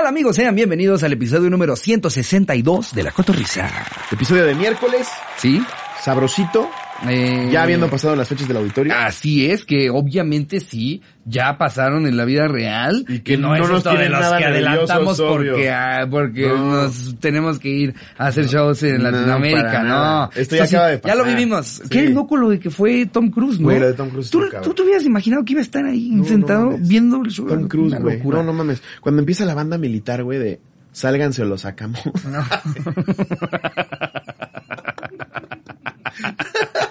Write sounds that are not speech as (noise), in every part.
tal amigos? Sean bienvenidos al episodio número 162 de La Cotorrisa. Episodio de miércoles, ¿Sí? sabrosito, Eh, ya habiendo pasado las fechas del auditorio. Así es, que obviamente sí, ya pasaron en la vida real. Y que no, no es nos esto de los nada que adelantamos porque, ah, porque No. nos tenemos que ir a hacer shows en No, Latinoamérica, no. Esto ya acaba de Ya lo pasar. vivimos. Sí. Qué loco lo de que fue Tom Cruise, ¿no? Güey, lo de Tom Cruise ¿Tú, tú te hubieras imaginado que iba a estar ahí No, no sentado viendo el show. Tom Cruise, güey. locura. No, no mames. Cuando empieza la banda militar, güey, de sálganse o lo sacamos. (laughs) (laughs)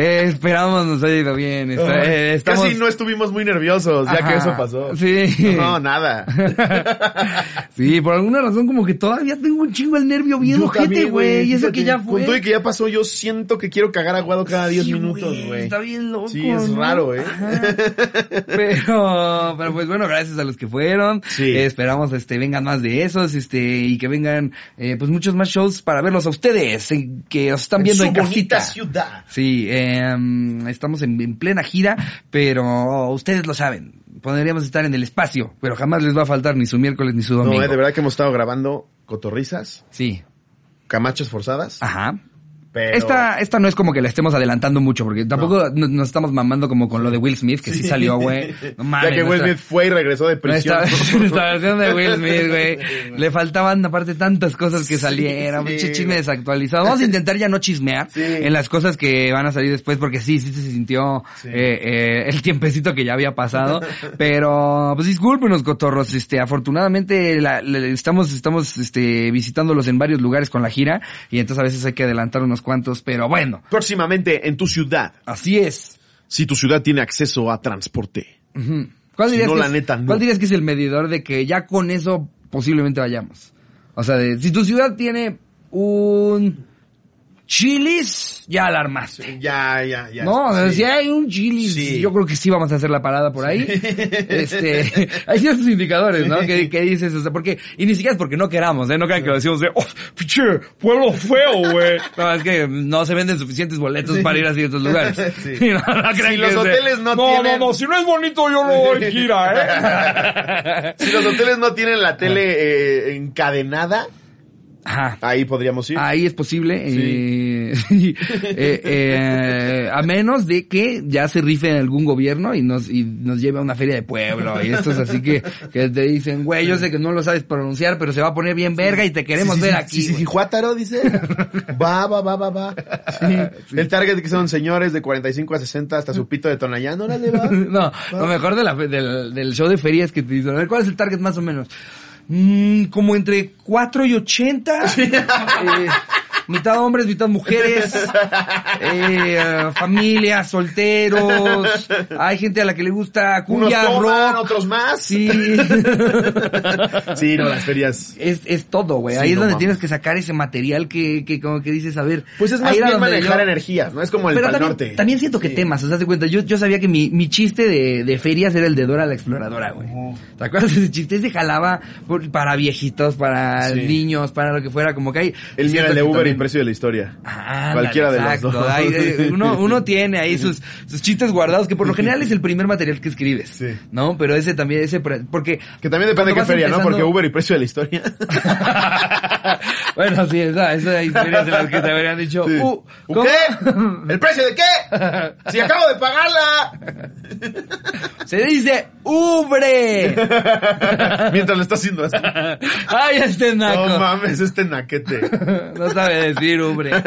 Eh, esperamos nos haya ido bien. Está- eh, estamos... Casi no estuvimos muy nerviosos, ya Ajá. que eso pasó. Sí. No, nada. (laughs) sí, por alguna razón como que todavía tengo un chingo el nervio bien ojete, güey. Y eso que ya fue. Con todo y que ya pasó, yo siento que quiero cagar aguado cada 10 Sí, minutos, güey. Está bien loco. Sí, es ¿no? raro, ¿eh? Ajá. Pero, pero pues bueno, gracias a los que fueron. Sí. Eh, esperamos este vengan más de esos, este, y que vengan eh, pues muchos más shows para verlos a ustedes, que os están viendo en, su bonita casita. ciudad. Sí, eh, estamos en, en plena gira, pero ustedes lo saben. Podríamos estar en el espacio, pero jamás les va a faltar ni su miércoles ni su domingo. No, eh, de verdad que hemos estado grabando cotorrizas, Sí. camachas forzadas. Ajá. Pero... Esta, esta no es como que la estemos adelantando mucho, porque tampoco no- nos estamos mamando como con lo de Will Smith, que sí, salió, güey. (laughs) No mames, ya que Will nuestra- Smith fue y regresó de prisión. Nuestra, (laughs) (laughs) nuestra versión de Will Smith, güey. Le faltaban aparte tantas cosas que salieron. Sí, Pinche chisme desactualizado. Vamos a intentar ya no chismear Sí. en las cosas que van a salir después, porque sí, sí se sintió Sí. eh, eh, el tiempecito que ya había pasado. Pero, pues discúlpenos, cotorros. Este, afortunadamente la- la- estamos, estamos, este, visitándolos en varios lugares con la gira. Y entonces a veces hay que adelantar unos cuantos, pero bueno. Próximamente en tu ciudad, Así es. si tu ciudad tiene acceso a transporte. Ujú. ¿Cuál Si dirías, no, la es, neta, no. ¿Cuál dirías que es el medidor de que ya con eso posiblemente vayamos? O sea, de, si tu ciudad tiene un chilis, ya alarmaste. Ya, ya, ya. No, Sí. si hay un chilis, Sí. yo creo que sí vamos a hacer la parada por ahí. (laughs) Este, hay ciertos indicadores, ¿no? Que, que dices, o sea, porque, y ni siquiera es porque no queramos, ¿eh? No crean que lo decimos de, oh, pinche, pueblo feo, güey. No, es que no se venden suficientes boletos para ir a ciertos lugares. Sí. (laughs) No, no crean Si que los de, hoteles no no, tienen- no, no, si no es bonito yo no doy gira, ¿eh? (laughs) Si los hoteles no tienen la tele eh, encadenada, Ajá. ahí podríamos ir. Ahí es posible, eh, (laughs) eh, eh, a menos de que ya se rife en algún gobierno y nos, y nos lleve a una feria de pueblo y esto es así que, que te dicen, güey, yo sé que no lo sabes pronunciar, pero se va a poner bien verga y te queremos Sí, sí, ver sí, aquí. Sí, sí, sí, Juátaro dice. (laughs) Va, va, va, va, va. Sí. El target que son señores de 45 a 60 hasta su pito de Tonayán, órale, va. (laughs) No, lo mejor de la, del, del show de feria es que te dicen, a ver, ¿cuál es el target más o menos? Mm, como entre 4 y 80. (laughs) eh, mitad hombres, mitad mujeres. Eh, eh, familias, solteros. Hay gente a la que le gusta Unos cumbia, toman, rock. otros más. Sí. Sí, no, las ferias. Es, es todo, güey. Sí, Ahí es no donde mames. tienes que sacar ese material que, que como que dices, a ver. Pues es más bien manejar yo- energías, ¿no? Es como el Pero Pal también, Norte. también siento que Sí. temas, o sea, te cuenta, yo, yo sabía que mi, mi chiste de, de ferias era el de Dora la Exploradora, güey. ¿Te acuerdas de ese chiste? Ese jalaba por- para viejitos, para Sí. niños, para lo que fuera, como que hay... El mío era el de Uber y precio de la historia. Ah, Cualquiera de los dos. Hay, uno, uno (laughs) tiene ahí sus, sus chistes guardados, que por lo general es el primer material que escribes. Sí. ¿No? Pero ese también, ese, porque... Que también depende de qué feria, ¿no? Porque Uber y precio de la historia. (laughs) bueno, sí, esa, esa historia de las que te habrían dicho, Sí. uh, ¿cómo? ¿Qué? ¿El precio de qué? Si acabo de pagarla. Se dice ubre. (laughs) Mientras lo está haciendo así. Ay, este naco. No mames, este naquete. No sabe decir ubre. (laughs)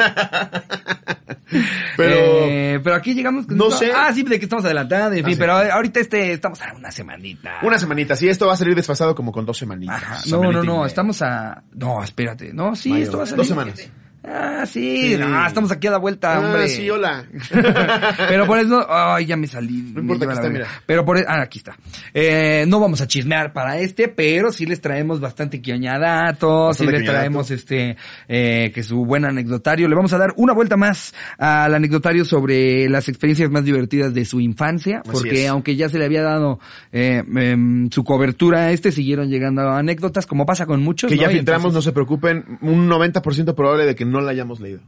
Pero Eh, pero aquí llegamos con No esto- sé. Ah, sí, de que estamos adelantando, en Ah, fin, sí. pero ahorita este, estamos a una semanita. una semanita, sí, esto va a salir desfasado como con dos semanitas. Ajá. No, Semanita no, no, estamos a... No, espérate. No, sí, Mayo, esto va a salir. Dos semanas. Ah, sí, Sí. no, estamos aquí a la vuelta, Ah, hombre. sí, hola. (laughs) Pero por eso, ay, ya me salí. No importa, la está, mira. Pero por, ah, aquí está. Eh, no vamos a chismear para este, pero sí les traemos bastante quioñadatos, sí les traemos este, eh, que su buen anecdotario. Le vamos a dar una vuelta más al anecdotario sobre las experiencias más divertidas de su infancia, Así porque es. aunque ya se le había dado, eh, em, su cobertura a este, siguieron llegando anécdotas, como pasa con muchos. Que ya filtramos, entonces- no se preocupen, un 90% probable de que no la hayamos leído.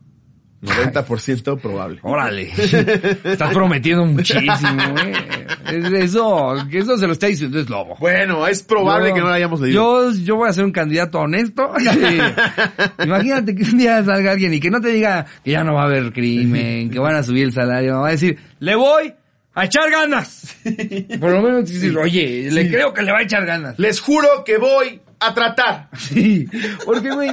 90% probable. Órale. Estás prometiendo muchísimo, eh. Es- Eso, que eso se lo está diciendo es lobo. Bueno, es probable Yo- que no lo hayamos leído. Yo, yo voy a ser un candidato honesto. (laughs) Imagínate que un día salga alguien y que no te diga que ya no va a haber crimen, que van a subir el salario, va a decir, le voy a echar ganas. (laughs) Por lo menos decir, oye, le creo que le va a echar ganas. Les juro que voy a tratar. (laughs) Sí, porque güey,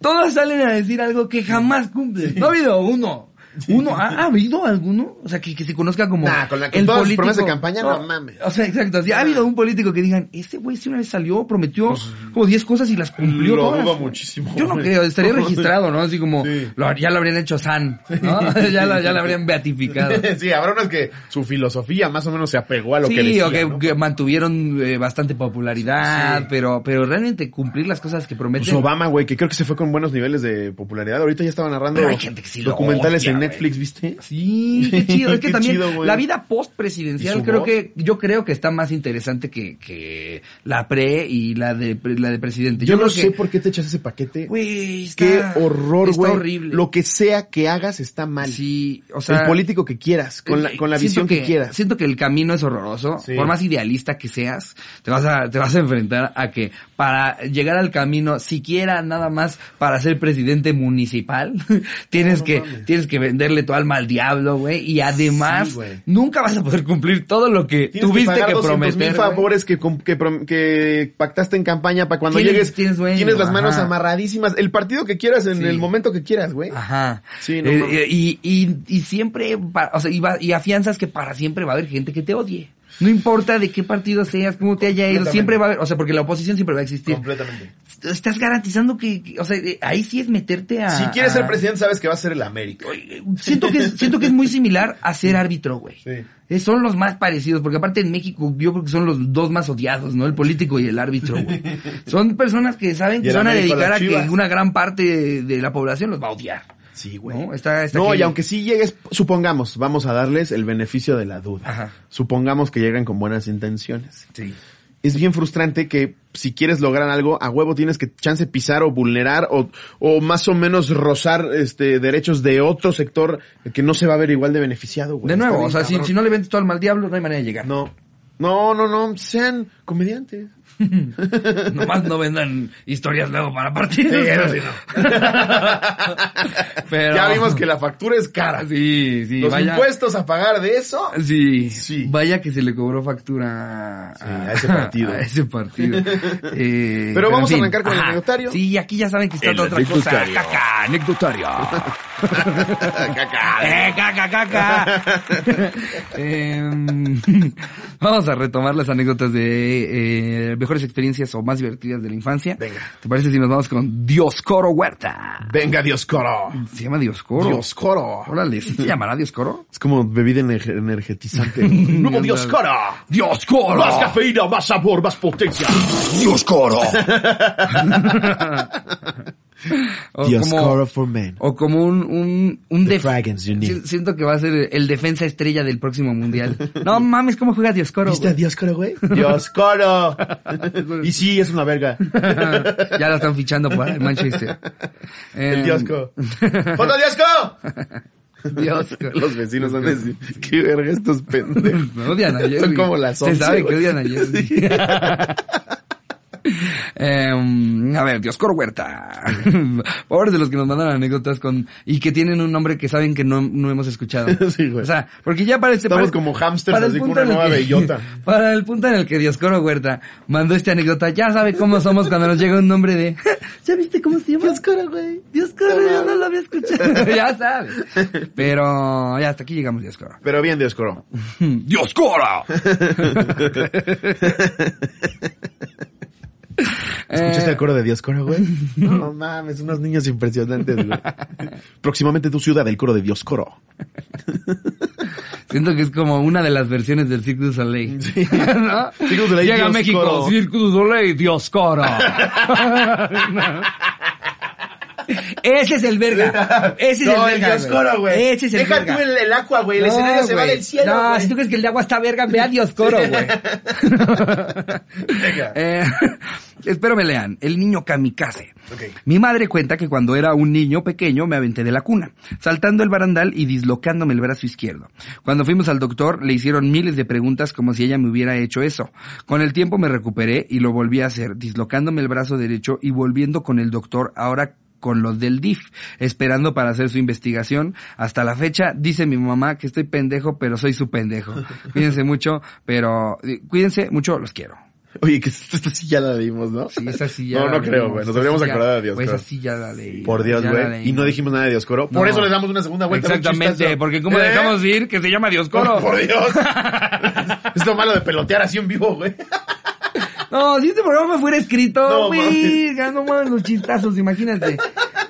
todos salen a decir algo que jamás cumplen. No ha habido uno. (laughs) Uno, ¿ha, ha habido alguno? O sea, que, que se conozca como Nah, con la- con todas sus promesas de campaña, no mames. O sea, exacto. Si ha habido un político que digan, este güey si una vez salió, prometió como 10 cosas y las cumplió Lo todas. muchísimo, Yo no creo, estaría (laughs) registrado, ¿no? Así como, Sí. lo- ya lo habrían hecho san, ¿no? (laughs) ya, lo, ya lo habrían beatificado. sí, habrá unos que su filosofía más o menos se apegó a lo sí, que decía, o que, ¿no? que mantuvieron eh, bastante popularidad, Sí. pero, pero realmente cumplir las cosas que prometen. Pues Obama, güey, que creo que se fue con buenos niveles de popularidad. Ahorita ya estaba narrando Pero hay gente que sí lo documentales odia, en. Netflix, ¿viste? Sí, qué (laughs) chido. Es que también chido, la vida post ¿Y presidencial su creo voz? que yo creo que está más interesante que, que la pre y la de la de presidente. Yo, no sé que, por qué te echas ese paquete. güey, está- Qué horror, está güey. horrible. Lo que sea que hagas está mal. Sí, o sea, el político que quieras, con la, con la visión que, quieras. Siento que el camino es horroroso. Sí. Por más idealista que seas, te vas a, te vas a enfrentar a que para llegar al camino, siquiera nada más para ser presidente municipal, (laughs) tienes no que, mames. tienes que venderle tu alma al diablo, güey. Y además, Sí, nunca vas a poder cumplir todo lo que Tienes tuviste que, pagar que, 200 prometer. mil favores que, pactaste en campaña para cuando Tienes- llegues. tienes dueño, las manos ajá. amarradísimas. El partido que quieras en Sí. el momento que quieras, güey. Ajá. Sí, no Eh, eh, y, y, y siempre, o sea, y, va- y afianzas que para siempre va a haber gente que te odie. No importa de qué partido seas, cómo te haya ido, siempre va a haber, o sea, porque la oposición siempre va a existir. Completamente. Estás garantizando que, o sea, eh, ahí sí es meterte a... Si quieres ser presidente, sabes que va a ser el América. Oye, Siento que, es, siento que es muy similar a ser árbitro, güey. Sí. Eh, Son los más parecidos, porque aparte en México yo creo que son los dos más odiados, ¿no? El político y el árbitro, güey. (laughs) Son personas que saben que se van a dedicar a que una gran parte de, de la población los va a odiar. Sí, güey. ¿No? Está, está No, y aunque sí llegues, supongamos, vamos a darles el beneficio de la duda. Ajá. Supongamos que llegan con buenas intenciones. Sí. Es bien frustrante que si quieres lograr algo, a huevo tienes que chance pisar o vulnerar o, o más o menos rozar este derechos de otro sector que no se va a ver igual de beneficiado, güey. De nuevo, bien o sea, si, si no le vendes todo al mal diablo, no hay manera de llegar. No. No, no, no, sean comediantes. (laughs) Nomás no vendan historias luego para partidos. Sí, (laughs) Pero... Ya vimos que la factura es cara. Sí, sí, Los vaya... impuestos a pagar de eso. Sí, Sí. vaya que se le cobró factura Sí, a ese partido. (laughs) a ese partido. Eh, Pero vamos a arrancar con el anecdotario. Sí, aquí ya saben que está El otra cosa. anecdotario. (laughs) Caca, eh, caca, caca. (laughs) Em, (laughs) vamos a retomar las anécdotas de eh, mejores experiencias o más divertidas de la infancia. Venga. ¿Te parece si nos vamos con Dioscoro Huerta? Venga, Dioscoro. Se llama Dioscoro. Dioscoro. Órale, ¿sí se llamará Dioscoro? Es como bebida ener- energetizante. Nuevo Dioscoro. Dioscoro. Más cafeína, más sabor, más potencia. Dioscoro. (laughs) o Dioscoro como, for men. o como un, un, un The def- fragance you need. Si- Siento que va a ser el defensa estrella del próximo mundial. (laughs) No mames, ¿cómo juega Dioscoro? ¿Viste a? Dioscoro, güey? (laughs) Dioscoro. y sí, es una verga. ya lo están fichando para el Manchester. El Em, Diosco. ¡Foto Diosco! Dioscoro. Los vecinos van a decir, qué verga estos pendejos. Me odian ayer. Son como las Se 11, sabe que odian ayer. (laughs) Em, a ver, Dioscoro Huerta. (laughs) Pobres de los que nos mandan anécdotas con y que tienen un nombre que saben que no, no hemos escuchado. (laughs) Sí, güey. O sea, porque ya para este Estamos para- como hámsters, para así una nueva que- bellota. Para el punto en el que Dioscoro Huerta mandó esta anécdota, ya sabe cómo somos cuando nos llega un nombre de ¿Ya viste cómo se llama? Dioscoro, güey. Dioscoro, yo no lo había escuchado. ya sabes. Pero ya hasta aquí llegamos, Dioscoro. Pero bien, Dioscoro. ¡Dioscoro! ¿Escuchaste Eh, el coro de Dioscoro, güey? (laughs) No mames, unos niños impresionantes, güey. (laughs) Próximamente tu ciudad, el coro de Dioscoro. Siento que es como una de las versiones del Cirque du Soleil. Sí. (laughs) ¿No? Cirque du Soleil, Llega a Dioscoro. México, Cirque du Soleil, Dioscoro. Ese es el verga. (laughs) Ese es no, el verga. Dioscoro, güey. Ese es el Deja verga. tú el, el agua, güey. El No, escenario se va del cielo, No, si tú crees que el agua está verga, ve a Dioscoro, güey. (laughs) Venga. Eh, (laughs) espero me lean. El niño kamikaze. Ok. Mi madre cuenta que cuando era un niño pequeño me aventé de la cuna, saltando el barandal y dislocándome el brazo izquierdo. Cuando fuimos al doctor le hicieron miles de preguntas como si ella me hubiera hecho eso. Con el tiempo me recuperé y lo volví a hacer, dislocándome el brazo derecho y volviendo con el doctor ahora con los del DIF, esperando para hacer su investigación. Hasta la fecha dice mi mamá que estoy pendejo, pero soy su pendejo. (laughs) Cuídense mucho, pero cuídense mucho, los quiero. Oye, que esta, sí ya la dimos, ¿no? Sí, esa sí ya No, la no creo, leímos, güey. Nos deberíamos acordar de Dios. Pues esa sí ya la leí. Por Dios, güey. Y no dijimos nada de Dioscoro. Por No. eso le damos una segunda vuelta. Exactamente, porque como ¿Eh? dejamos de ir que se llama Dioscoro. Oh, (laughs) por Dios. (laughs) es lo malo de pelotear así en vivo, güey. No, si este programa fuera escrito, No, mames los chistazos, imagínate.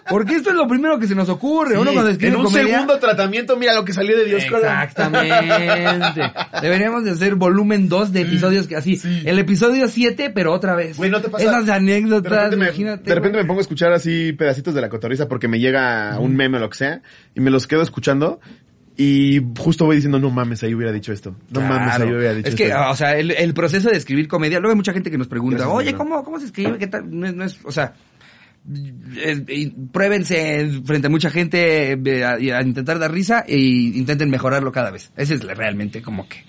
Porque esto es lo primero que se nos ocurre. Uno cuando escribe en un comedia- segundo tratamiento, mira lo que salió de Dioscoro. Exactamente. Deberíamos de hacer volumen 2 de episodios que así. Sí. El episodio 7, pero otra vez. Güey, ¿no te pasa? Esas De anécdotas, repente, me, imagínate. de repente güey. me pongo a escuchar así pedacitos de la cotorriza porque me llega un meme o lo que sea y me los quedo escuchando y justo voy diciendo, no mames, ahí hubiera dicho esto. No mames, ahí hubiera dicho Es que, esto. o sea, el, el proceso de escribir comedia, luego hay mucha gente que nos pregunta, oye. ¿cómo, ¿cómo se escribe? ¿Qué tal? No es, no es- o sea, pruébense frente a mucha gente a, a intentar dar risa e intenten mejorarlo cada vez. Ese es realmente como que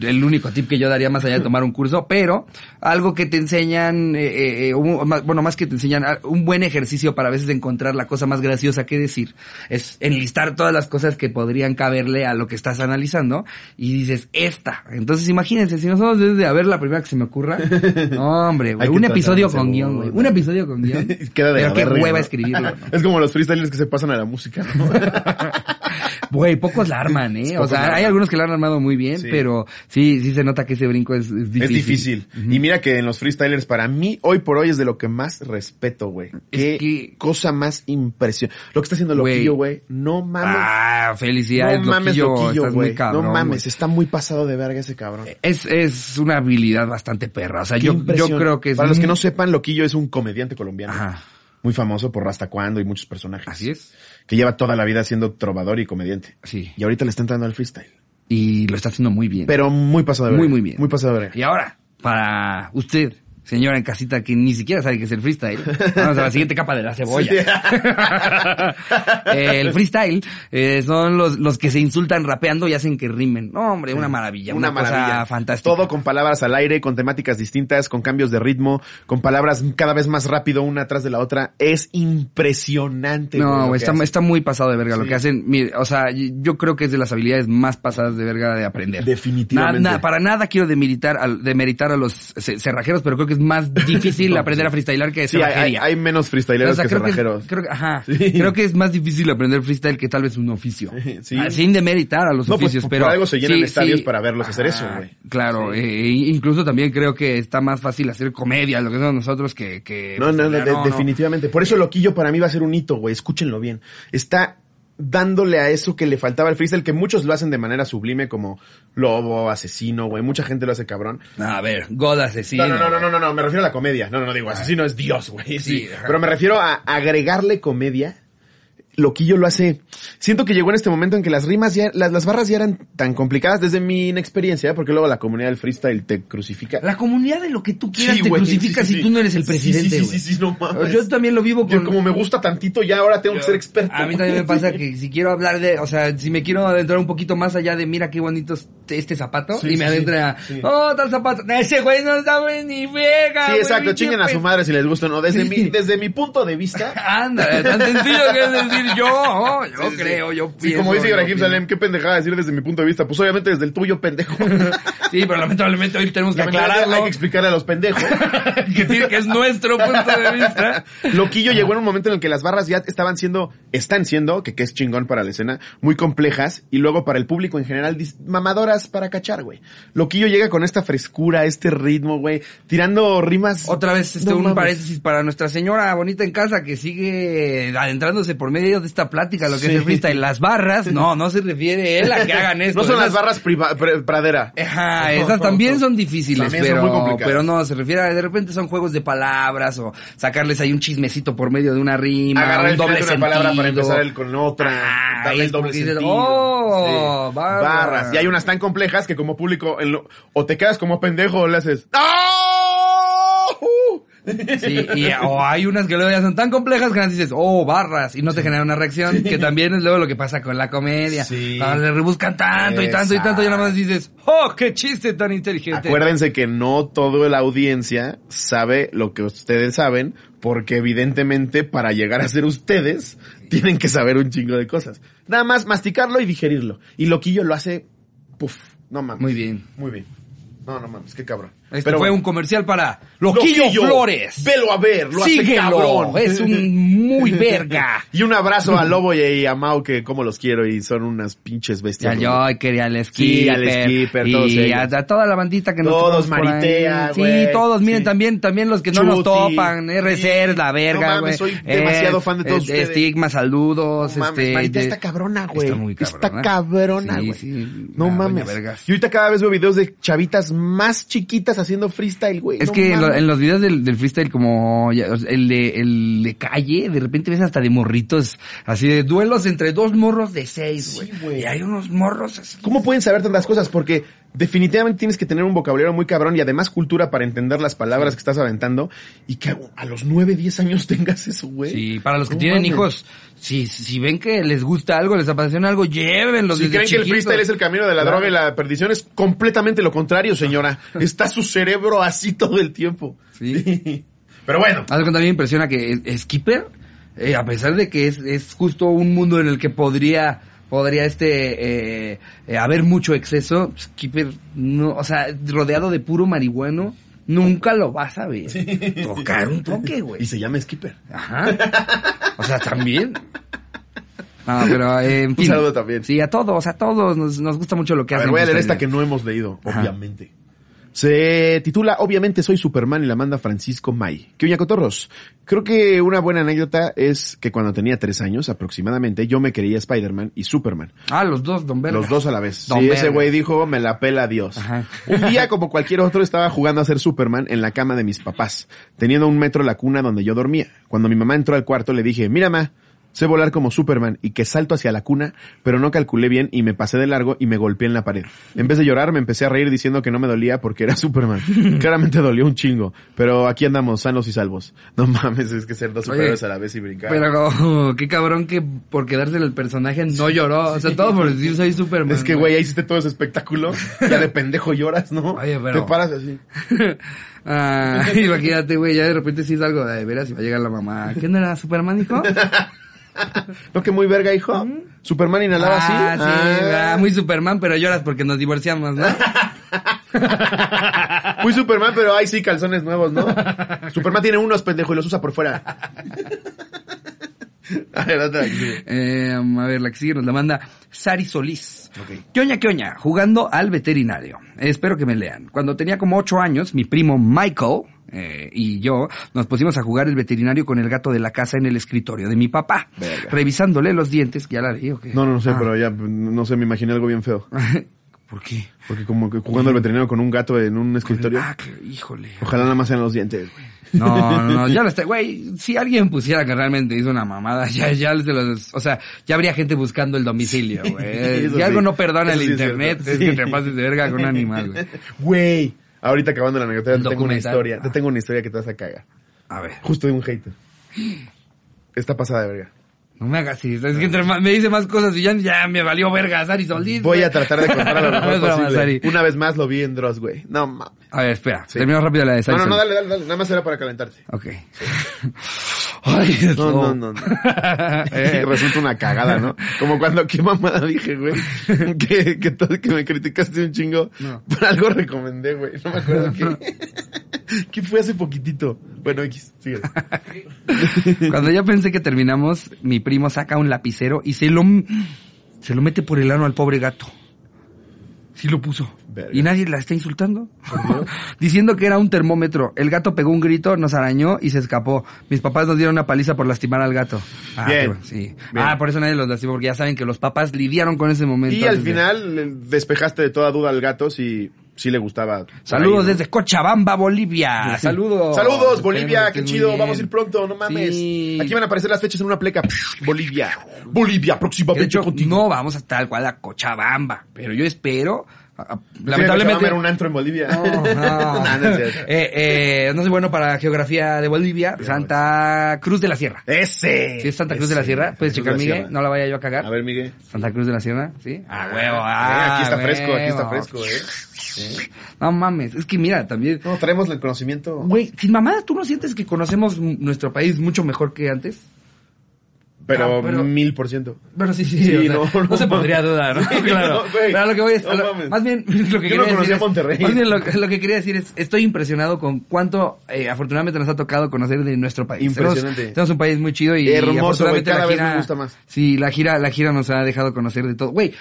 el único tip que yo daría más allá de tomar un curso, pero algo que te enseñan, eh, eh, eh, un- bueno, más que te enseñan, ah, un buen ejercicio para a veces encontrar la cosa más graciosa que decir, es enlistar todas las cosas que podrían caberle a lo que estás analizando y dices, esta. Entonces imagínense, si nosotros desde a ver la primera que se me ocurra, (laughs) no hombre, güey, un episodio con guion, güey, un episodio con guion. Queda de pero qué hueva escribirlo. ¿no? (laughs) Es como los freestylers que se pasan a la música, ¿no? (laughs) Güey, pocos la arman, ¿eh? (laughs) O sea, hay algunos que la han armado muy bien, Sí. pero sí, sí se nota que ese brinco es, es difícil. Es difícil. Y mira que en los freestylers, para mí, hoy por hoy es de lo que más respeto, güey. Qué que- cosa más impresionante. Lo que está haciendo. Loquillo, güey. No mames. Ah, felicidades, no mames, Loquillo, güey. No mames, está muy pasado de verga ese cabrón. Es, es una habilidad bastante perra. O sea, Qué yo, yo creo que es Para los que no sepan, Loquillo es un comediante colombiano. Ajá. Muy famoso por Rasta Cuando y muchos personajes. Así es. Que lleva toda la vida siendo trovador y comediante. Sí. Y ahorita le está entrando al freestyle. Y lo está haciendo muy bien. Pero muy pasado de. Muy, muy bien. Muy pasado de. Y ahora, para usted, señora en casita que ni siquiera sabe qué es el freestyle, (laughs) vamos a la siguiente capa de la cebolla. (laughs) El freestyle eh, son los, los que se insultan rapeando y hacen que rimen. No, hombre, una maravilla, una, cosa fantástica. Todo con palabras al aire, con temáticas distintas, con cambios de ritmo, con palabras cada vez más rápido una atrás de la otra. Es impresionante. No, güey, está, está muy pasado de verga lo que hacen. Mire, o sea, yo creo que es de las habilidades más pasadas de verga de aprender. Definitivamente. Na- na- para nada quiero demeritar, al, demeritar a los ce- cerrajeros, pero creo que es más (laughs) difícil aprender a freestylar que Sí, hay, hay- menos freestyleros O sea, que cerrajeros. creo, que- ajá, Sí. creo que es más difícil aprender freestyle que tal vez un oficio. (laughs) Sí. Ah, Sin demeritar a los No, pues, oficios, por pero... algo se llenan estadios para verlos hacer eso, güey. Claro, eh, incluso también creo que está más fácil hacer comedia, lo que somos nosotros, que... que No, no, de- definitivamente. Por eso Loquillo para mí va a ser un hito, güey. Escúchenlo bien. Está dándole a eso que le faltaba al freestyle, que muchos lo hacen de manera sublime, como lobo, asesino, güey. Mucha gente lo hace cabrón. A ver, God asesino. No, no, no, no, no, no, no, me refiero a la comedia. No, no, no digo, asesino es Dios, güey. Sí, Sí, pero me refiero a agregarle comedia. Loquillo lo hace. Siento que llegó en este momento en que las rimas ya, las, las barras ya eran tan complicadas desde mi inexperiencia, porque luego la comunidad del freestyle te crucifica. La comunidad de lo que tú quieras Sí, te güey, crucifica sí, sí, si tú no eres el presidente, sí, sí, sí, sí, no mames. Yo también lo vivo Yo con... como me gusta tantito, ya ahora tengo que ser experto. A mí también me pasa (laughs) que si quiero hablar de, o sea, si me quiero adentrar un poquito más allá de mira qué bonito es este zapato y me adentra, oh, tal zapato, ese güey no sabe ni vega. Sí, exacto, chinguen a su madre si les gusta o no. Desde mi, desde mi punto de vista. (laughs) Anda, tan sencillo que es (laughs) decir yo, oh, yo Sí, creo, sí. yo Sí, pienso. como dice Ibrahim. Salem, qué pendejada decir desde mi punto de vista. Pues obviamente desde el tuyo, pendejo. (laughs) Sí, pero lamentablemente hoy tenemos que aclararlo. Hay que explicarle a los pendejos. (laughs) que, tiene- que es nuestro punto de vista. Loquillo llegó en un momento en el que las barras ya estaban siendo, están siendo, que, que es chingón para la escena, muy complejas y luego para el público en general mamadoras para cachar, güey. Loquillo llega con esta frescura, este ritmo, güey, tirando rimas. Otra vez, este, No un paréntesis para nuestra señora bonita en casa que sigue adentrándose por medio de esta plática, lo que Sí. es el freestyle. Las barras, no, no se refiere él a que hagan (laughs) esto. No son las Esas- barras priva- pre- pradera. Ajá, esas también son difíciles, También son pero, muy complicadas. pero no, se refiere a, de repente son juegos de palabras o sacarles ahí un chismecito por medio de una rima, Agarrar un el doble de una sentido. palabra para empezar el con otra. Ah, darle el doble dices, sentido. "Oh, Sí. barras". Y hay unas tan complejas que como público en lo- o te quedas como pendejo o le haces ¡Oh! Sí, y, o hay unas que luego ya son tan complejas que más dices, oh, barras, y no te genera una reacción, que también es luego lo que pasa con la comedia. Sí. Le rebuscan tanto y tanto y tanto, y nada más dices, oh, qué chiste tan inteligente. Acuérdense que no toda la audiencia sabe lo que ustedes saben, porque evidentemente para llegar a ser ustedes tienen que saber un chingo de cosas. Nada más masticarlo y digerirlo. Y Loquillo lo hace, puf, no mames. Muy bien. Muy bien. No, no mames, qué cabrón. Este Pero fue bueno. un comercial para Loquillo, Flores. Velo a ver, lo hace Síguelo, cabrón. es un muy verga. (laughs) Y un abrazo a Lobo y y a Mau, que como los quiero y son unas pinches Y bestias. al Joker, y al Skipper. Sí, al Skipper, todos y a, ellos. a toda la bandita que nos Todos, por ahí. Maritea, Sí, todos, miren, Sí. también, también los que no nos topan, RC, Sí. la No verga, mames, güey. soy demasiado fan de todos. Estigma, saludos, No mames, este. Marita de- está cabrona, güey. Está muy Está cabrona. cabrona, Sí, güey. sí, no mames. Y ahorita cada vez veo videos de chavitas más chiquitas haciendo freestyle, güey. Es No que en, lo- en los videos del, del freestyle como ya, el de, el de calle, de repente ves hasta de morritos, así de duelos entre dos morros de seis, güey. Sí, güey. y hay unos morros así. ¿Cómo pueden saber tantas cosas? Porque definitivamente tienes que tener un vocabulario muy cabrón y además cultura para entender las palabras que estás aventando y que a los 9, 10 años (laughs) tengas eso, güey. Sí, para los que tienen mames. hijos, si, si ven que les gusta algo, les apasiona algo, llévenlos Si desde creen que el freestyle es el camino de la Claro. droga y la perdición, es completamente lo contrario, señora. Está su cerebro así todo el tiempo. Sí. (laughs) Pero bueno. Algo que también me impresiona que Skipper, eh, a pesar de que es, es justo un mundo en el que podría podría este eh, eh, haber mucho exceso, Skipper no, o sea, rodeado de puro marihuano, nunca lo vas a ver. Tocar un toque, Y güey. se llama Skipper. Ajá. O sea, también. No, pero eh, en Un fin. saludo también. Sí, a todos, a todos nos, nos gusta mucho lo que A ver, hacen. voy a leer ustedes. esta que no hemos leído, Ajá. obviamente. Se titula Obviamente soy Superman y la manda Francisco May. ¿Qué oña cotorros? Creo que una buena anécdota es que cuando tenía tres años aproximadamente yo me creía Spider-Man y Superman. Ah, los dos, Don Verga. Los dos a la vez. Don Sí, ese güey dijo, me la pela Dios. Ajá. Un día, (laughs) como cualquier otro, estaba jugando a ser Superman en la cama de mis papás, teniendo un metro la cuna donde yo dormía. Cuando mi mamá entró al cuarto le dije, mira ma, sé volar como Superman y que salto hacia la cuna, pero no calculé bien y me pasé de largo y me golpeé en la pared. En vez de llorar me empecé a reír diciendo que no me dolía porque era Superman. (laughs) Claramente dolió un chingo, pero aquí andamos sanos y salvos. No mames, es que ser dos superhéroes a la vez y brincar. Pero (laughs) qué cabrón que por quedarse en el personaje no lloró. O sea, todo por decir soy Superman. Es que, güey, ahí hiciste todo ese espectáculo. (laughs) Ya de pendejo lloras, ¿no? Oye, pero- Te paras así. Ah, imagínate, güey, ya de repente sí es algo de veras y va a llegar la mamá. ¿Quién era Superman, hijo? (laughs) ¿No que muy verga, hijo? ¿Superman inhalaba así? Ah, sí, ah, muy Superman, pero lloras porque nos divorciamos, ¿no? (laughs) Muy Superman, pero ay sí, calzones nuevos, ¿no? (laughs) Superman tiene unos pendejos y los usa por fuera. A ver, otra. Eh, a ver, la que sigue nos la manda Sari Solís. Ok. ¿Qué oña, qué oña? Jugando al veterinario. Espero que me lean. Cuando tenía como ocho años, mi primo Michael eh, y yo nos pusimos a jugar el veterinario con el gato de la casa en el escritorio de mi papá. Verga. Revisándole los dientes, que ya la leí o qué? No, no, no sé, Ah. pero ya, no sé, me imaginé algo bien feo. (laughs) ¿Por qué? Porque como que jugando al veterinario con un gato en un escritorio. Ah, que- híjole. Ojalá nada más sean los dientes, güey. No, no, no, (laughs) ya lo está, güey, si alguien pusiera que realmente hizo una mamada, ya, ya se los, o sea, ya habría gente buscando el domicilio, güey. (laughs) Eso si algo sí. no perdona Eso el sí internet, es Sí. que te pases de verga con un animal, güey. Güey. Ahorita acabando la anécdota, te tengo una historia. Te tengo una historia que te vas a cagar. A ver, Justo de un hater. Está pasada de verga. No me hagas así, es que entre más- me dice más cosas y ya, ya me valió verga, Sari Solís. Voy güey. a tratar de contar lo mejor (laughs) posible. Sari. Una vez más lo vi en Dross, güey. No mames. A ver, espera, Sí. termino rápido la de Sari No, no, no, dale, dale, dale. Nada más era para calentarte. Ok. (laughs) Ay, No, no, no. no. Y (laughs) resulta una cagada, ¿no? Como cuando, qué mamada dije, güey. Que, que, que me criticaste un chingo. No. Por algo recomendé, güey. No me acuerdo qué. (laughs) ¿Qué fue hace poquitito? Bueno, X, sigue. (laughs) Cuando ya pensé que terminamos, mi primo saca un lapicero y se lo, se lo mete por el ano al pobre gato. Sí lo puso. Verga. Y nadie la está insultando. (laughs) Diciendo que era un termómetro. El gato pegó un grito, nos arañó y se escapó. Mis papás nos dieron una paliza por lastimar al gato. Ah, Bien. bueno, sí. Bien. Ah, por eso nadie los lastimó, porque ya saben que los papás lidiaron con ese momento. Y al de- final eh, despejaste de toda duda al gato si, si le gustaba. Saludos ¿no? desde Cochabamba, Bolivia. Saludos. Saludos, Bolivia, que qué chido, vamos a ir pronto, no mames. Sí. Aquí van a aparecer las fechas en una pleca. Bolivia, Bolivia, próximamente hecho, contigo. no vamos a tal cual a Cochabamba, pero yo espero, Lamentablemente. era un antro en Bolivia. No, no. (laughs) No es cierto. (laughs) Eh, eh, no soy bueno para geografía de Bolivia. Santa Cruz de la Sierra. Ese. Si es Santa Cruz de la. Sierra, puedes checar, Miguel. No la vaya yo a cagar. A ver, Miguel. Santa Cruz de la Sierra, ¿sí? Ah, huevo. Eh, Ah, aquí está fresco, aquí está huevo. fresco, eh. No mames, es que mira, también... No, traemos el conocimiento. Güey, sin mamadas, ¿tú no sientes que conocemos nuestro país mucho mejor que antes? Pero, Ah, pero- mil por ciento. Pero sí, sí, Sí, o sea, no, no, no se podría dudar, ¿no? Claro. no. Pero lo que voy es, lo- más bien (laughs) lo que Yo quería decir es- Monterrey. más bien lo, lo que quería decir es, estoy impresionado con cuánto eh, afortunadamente nos ha tocado conocer de nuestro país. Impresionante. Tenemos, un país muy chido y Hermoso, afortunadamente güey, cada la vez gira, me gusta más. Sí, la gira, la gira nos ha dejado conocer de todo. Güey,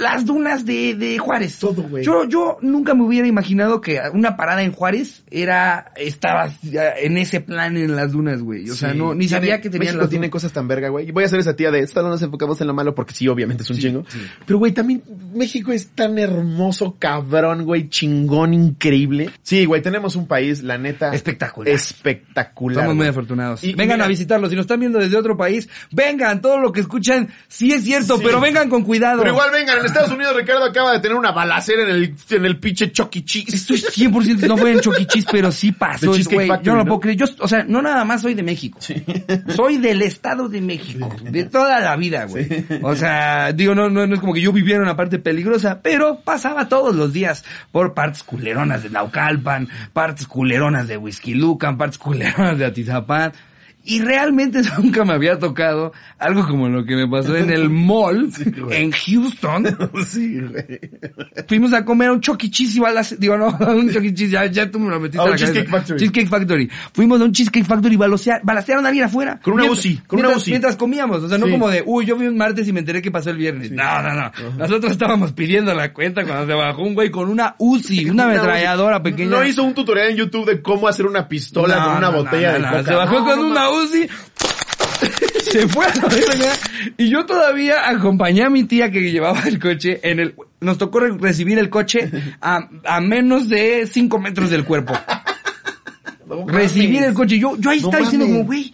las dunas de, de Juárez. Todo, güey. Yo, yo nunca me hubiera imaginado que una parada en Juárez era, estaba en ese plan en las dunas, güey. O sea, Sí. no, ni sabía que tenían México las tiene dunas. cosas tan verga, güey. Voy a hacer esa tía de esta no nos enfocamos en lo malo porque sí, obviamente es un chingo. Pero, güey, también México es tan hermoso, cabrón, güey, chingón, increíble. Sí, güey, tenemos un país, la neta. Espectacular. Espectacular. Estamos muy afortunados. Y- y vengan a visitarlos. Si nos están viendo desde otro país, vengan. Todo lo que escuchan, sí es cierto, Sí. pero vengan con cuidado. Pero igual vengan, en Estados Unidos Ricardo acaba de tener una balacera en el, en el pinche Chuck E. Cheese. Estoy 100% no fue en Choquichis, pero sí pasó. Factory, Yo no lo ¿no? puedo creer. Yo, o sea, no nada más soy de México. Soy del Estado de México. De toda la vida, güey. O sea, digo, no, no, no es como que yo viviera en una parte peligrosa, pero pasaba todos los días por partes culeronas de Naucalpan, partes culeronas de Whisky Lucan, partes culeronas de Atizapán. Y realmente (laughs) nunca me había tocado algo como lo que me pasó en el (laughs) mall en Houston. (laughs) Sí, güey. Fuimos a comer a un. Cheese y balas, digo, no, un Chuck E. Ya, ya tú me lo metiste A a la cabeza. Cheesecake Factory. Cheesecake Factory. Fuimos a un Cheesecake Factory y balacearon a alguien afuera. Con una Mientras- Uzi, con una Uzi. Mientras comíamos, o sea, no Sí. como de, uy, yo vi un martes y me enteré que pasó el viernes. No, no, no. Nosotros estábamos pidiendo la cuenta cuando se bajó un güey con una Uzi, una ametralladora Uzi. pequeña. No hizo un tutorial en YouTube de cómo hacer una pistola No, con una no, botella no, de coca. Se bajó con Uzi. (laughs) Se fue a la verga. Y yo todavía acompañé a mi tía que llevaba el coche en el... Nos tocó re- recibir el coche a, a menos de 5 metros del cuerpo. No recibir el coche. Yo, yo ahí No estaba diciendo mames. como, güey,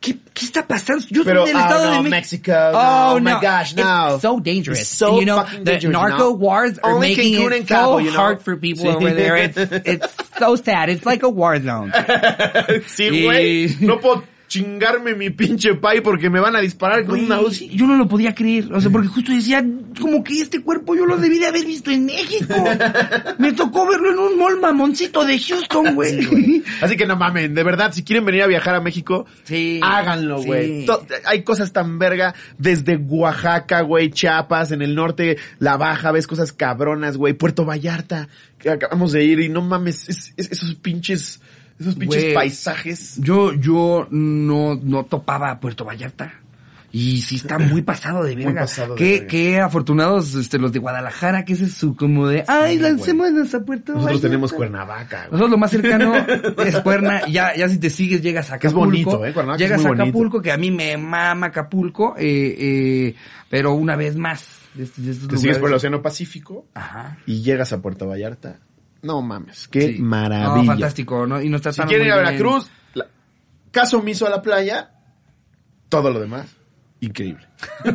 ¿qué, ¿qué está pasando? Yo Pero, soy del oh, estado no, de Mexico, no, oh my gosh, no. It's so dangerous. It's so you know, the narco know? wars are Only making Cancun it so Cabo, you know? hard for people Sí. over there. It's, it's so sad. It's like a war zone. (laughs) Sí, Y- güey. No puedo chingarme mi pinche pay porque me van a disparar con una Uzi. Yo no lo podía creer, o sea, porque justo decía, como que este cuerpo yo lo debí de haber visto en México. (laughs) Me tocó verlo en un mall mamoncito de Houston, güey. Así que no mamen, de verdad, si quieren venir a viajar a México, Sí. háganlo, güey. Hay cosas tan verga desde Oaxaca, güey, Chiapas, en el norte, La Baja, ves cosas cabronas, güey. Puerto Vallarta, que acabamos de ir y no mames, es- es- esos pinches, esos pinches paisajes. Yo, yo no, no topaba a Puerto Vallarta. Y sí está muy pasado de verga. pasado de qué, qué afortunados este, los de Guadalajara, que ese es su como de, ay, Sí, lancémonos a Puerto Nosotros Vallarta. tenemos Cuernavaca, güey. Nosotros lo más cercano (laughs) es Cuerna, ya, ya si te sigues llegas a Que es Acapulco. bonito, ¿eh? Cuernavaca es llegas muy a bonito. Acapulco, que a mí me mama Acapulco, eh, eh, pero una vez más. de estos- de estos Te sigues por el. Océano Pacífico Ajá. y llegas a Puerto Vallarta. No mames, qué Sí. maravilla. No, fantástico, ¿no? Y nos Si quieren ir a. Veracruz, la- caso omiso a la playa, todo lo demás, increíble. (laughs)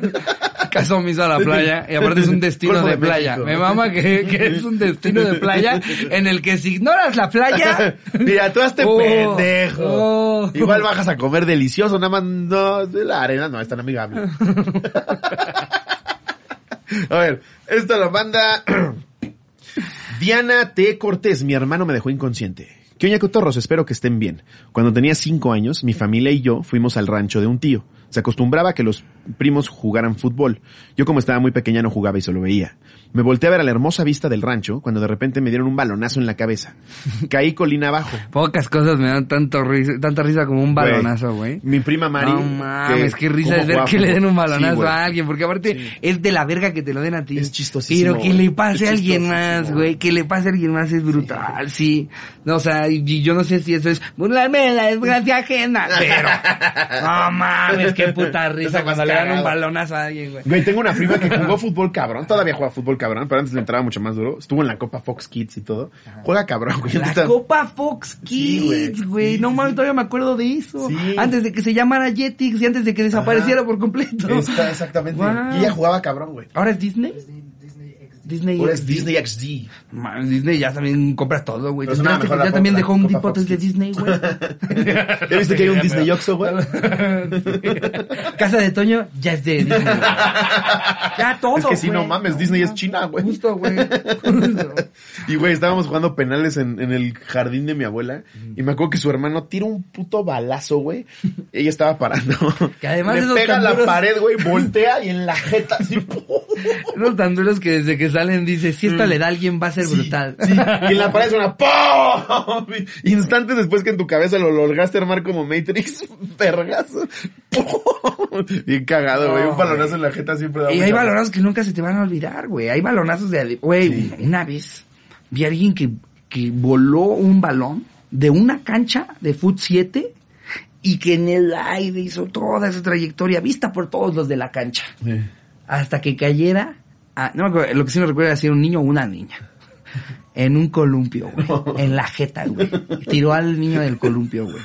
Caso omiso a la playa, y aparte es un destino de, de playa. México. Me mama que, que es un destino de playa en el que si ignoras la playa... (laughs) Mira, tú hazte Oh, pendejo. oh. Igual bajas a comer delicioso, nada más no, de la arena no es tan amigable. (laughs) a ver, esto lo manda (clears throat) Diana T. Cortés, mi hermano me dejó inconsciente. ¿Qué oña cotorros? Espero que estén bien. Cuando tenía cinco años, mi familia y yo fuimos al rancho de un tío, Se acostumbraba a que los primos jugaran fútbol. Yo como estaba muy pequeña no jugaba y solo veía. Me volteé a ver a la hermosa vista del rancho cuando de repente me dieron un balonazo en la cabeza. (laughs) Caí colina abajo. Pocas cosas me dan tanto risa, tanta risa como un balonazo, güey. Mi prima Mari. No mames, qué risa es ver que le den un balonazo Sí, a alguien, porque aparte es de la verga que te lo den a ti. Es chistosísimo, Pero que le pase a alguien más, güey, que le pase a alguien más es brutal, sí. No, o sea, yo no sé si eso es burlarme de la desgracia ajena, pero (laughs) no mames, qué puta (laughs) risa cuando le dan un balonazo a alguien, güey. Güey, tengo una prima que (laughs) jugó fútbol cabrón. Todavía juega fútbol cabrón, pero antes le entraba mucho más duro. Estuvo en la Copa Fox Kids y todo. Juega cabrón, güey. La. Copa Fox Sí, güey. Kids, güey. No mames, todavía me acuerdo de eso. Sí. Antes de que se llamara Jetix y antes de que desapareciera por completo. Está exactamente. Wow. Y ella jugaba cabrón, güey. ¿Ahora es Disney? Disney. Ahora es Disney XD. Man, Disney ya también compra todo, güey. Pero ¿Te sonaba enteraste mejor que la ya también Copa- de Home Copa Depot Fox es de. Disney, güey. (laughs) ¿Ya viste que hay un Disney Oxxo, güey? (laughs) Casa de Toño ya es de Disney. güey. Ya todo, (laughs) Es que si no mames, Disney es China, güey. Justo, güey. Y güey, estábamos jugando penales en, en el jardín de mi abuela. Y me acuerdo que su hermano tira un puto balazo, güey. Ella estaba parando. Que además Le pega la pared, güey, voltea y en la jeta así. Unos tan duros que desde que salen dice, si esto le da a alguien va a ser brutal. Sí, y en la pared suena ¡pum! Instantes después que en tu cabeza lo lograste armar como Matrix, (laughs) vergazo. Bien cagado, güey. Un balonazo en la jeta siempre da Y hay balonazos que nunca se te van a olvidar, güey. Hay balonazos de... Güey, Sí. una vez vi a alguien que, que voló un balón de una cancha de Foot 7 y que en el aire hizo toda esa trayectoria vista por todos los de la cancha. Sí. Hasta que cayera... a- no me acuerdo, lo que sí me recuerda si era un niño o una niña. En un columpio, güey. (laughs) En la jeta, güey. Tiró al niño del columpio, güey.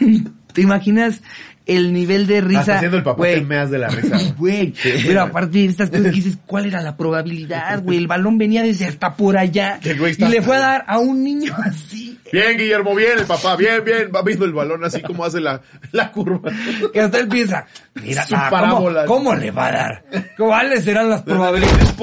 (laughs) ¿Te imaginas el nivel de risa? Hasta haciendo el papá te meas de la risa. (laughs) güey. Pero aparte de estas cosas que dices, ¿cuál era la probabilidad, güey? El balón venía desde hasta por allá güey y le fue a dar a un niño así. Bien, Guillermo, bien, el papá, bien, bien. Va viendo el balón así como hace la, la curva. Que hasta él piensa, mira, Su ah, parábola. ¿cómo, ¿cómo le va a dar? ¿Cuáles serán las probabilidades?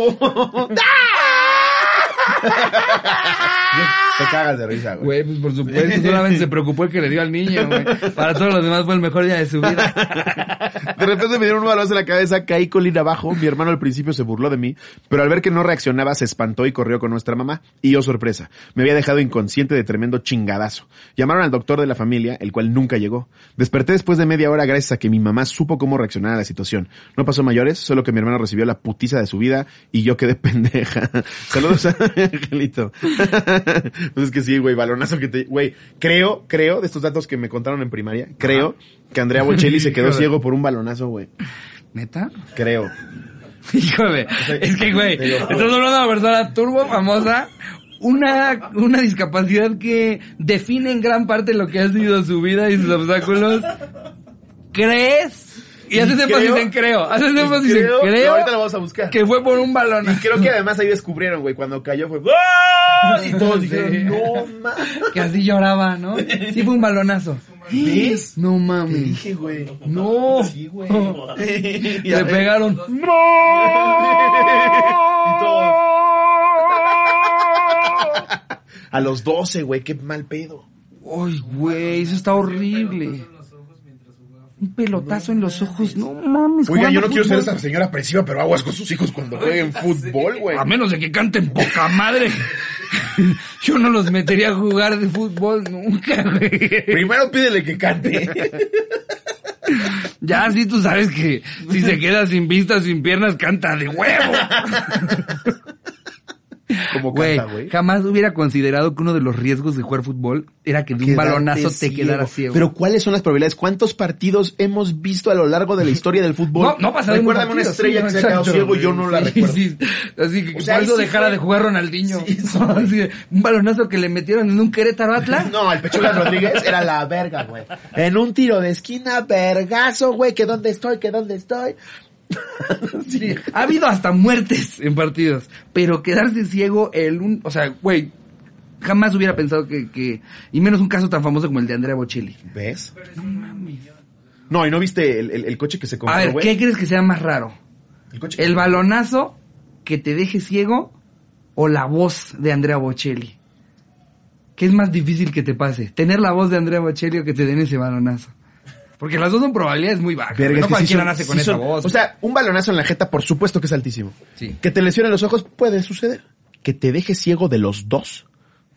you (laughs) Te cagas de risa, güey. Güey, pues por supuesto, solamente se preocupó el que le dio al niño, güey. Para todos los demás fue el mejor día de su vida. De repente me dieron un balazo en la cabeza, caí colina abajo. Mi hermano al principio se burló de mí, pero al ver que no reaccionaba se espantó y corrió con nuestra mamá. Y yo sorpresa, me había dejado inconsciente de tremendo chingadazo. Llamaron al doctor de la familia, el cual nunca llegó. Desperté después de media hora gracias a que mi mamá supo cómo reaccionar a la situación. No pasó mayores, solo que mi hermano recibió la putiza de su vida y yo quedé (laughs) pendeja. Saludos a (laughs) Angelito. Pues es que sí, güey, balonazo que te... Güey, creo, creo, de estos datos que me contaron en primaria, creo que Andrea Bocelli se quedó (laughs) ciego por un balonazo, güey. ¿Neta? Creo. (laughs) Híjole, es que, güey, estás hablando de una persona turbo famosa, una, una discapacidad que define en gran parte lo que ha sido su vida y sus obstáculos. ¿Crees? Y haces Y énfasis creo- énfasis en creo- creo no, ahorita lo vamos a buscar. que fue por un balón. Y creo que (laughs) además ahí descubrieron, güey, cuando cayó fue... ¡Ah! Y todos dijeron, (laughs) no mames. Que así lloraba, ¿no? Sí fue un balonazo. ¿Ves? No Te mames. dije, güey. No. Sí, güey. (laughs) Le pegaron. Y todos. A los 12, güey, qué mal pedo. Ay, güey, eso está horrible. Un pelotazo en los ojos, no mames. Oiga, yo no quiero ser esa señora presiva, pero aguas con sus hijos cuando jueguen (laughs) fútbol, güey. A menos de que canten poca madre. (laughs) Yo no los metería a jugar de fútbol nunca, güey. Primero pídele que cante. Ya sí tú sabes que si se queda sin vista, sin piernas, canta de huevo. (laughs) Como Güey, jamás hubiera considerado que uno de los riesgos de jugar fútbol era que de un balonazo te ciego. quedara ciego. Pero ¿cuáles son las probabilidades? ¿Cuántos partidos hemos visto a lo largo de la (laughs) historia del fútbol? No, no ningún Recuérdame una partido, estrella sí, que se ha quedado ciego y yo no la Sí, recuerdo. sí. Así que O sea, sí dejara fue- de jugar Ronaldinho. Sí, sí. (laughs) Así un balonazo que le metieron en un Querétaro Atlas. (laughs) No, el Pechuga Rodríguez era la verga, güey. En un tiro de esquina, vergazo, güey, que dónde estoy, que dónde estoy. (laughs) Sí, ha habido hasta muertes en partidos, pero quedarse ciego el un, o sea, güey, jamás hubiera pensado que, que, y menos un caso tan famoso como el de Andrea Bocelli. ¿Ves? No, ¿y no viste el, el- el coche que se A compró, ver, güey? ¿qué crees que sea más raro? El coche que ¿El balonazo que te deje ciego o la voz de Andrea Bocelli? ¿Qué es más difícil que te pase? ¿Tener la voz de Andrea Bocelli o que te den ese balonazo? Porque las dos son probabilidades muy bajas. Verga, no sí cualquiera nace con sí esa son- voz. O sea, un balonazo en la jeta, por supuesto que es altísimo. Sí. Que te lesionen los ojos puede suceder. Que te deje ciego de los dos.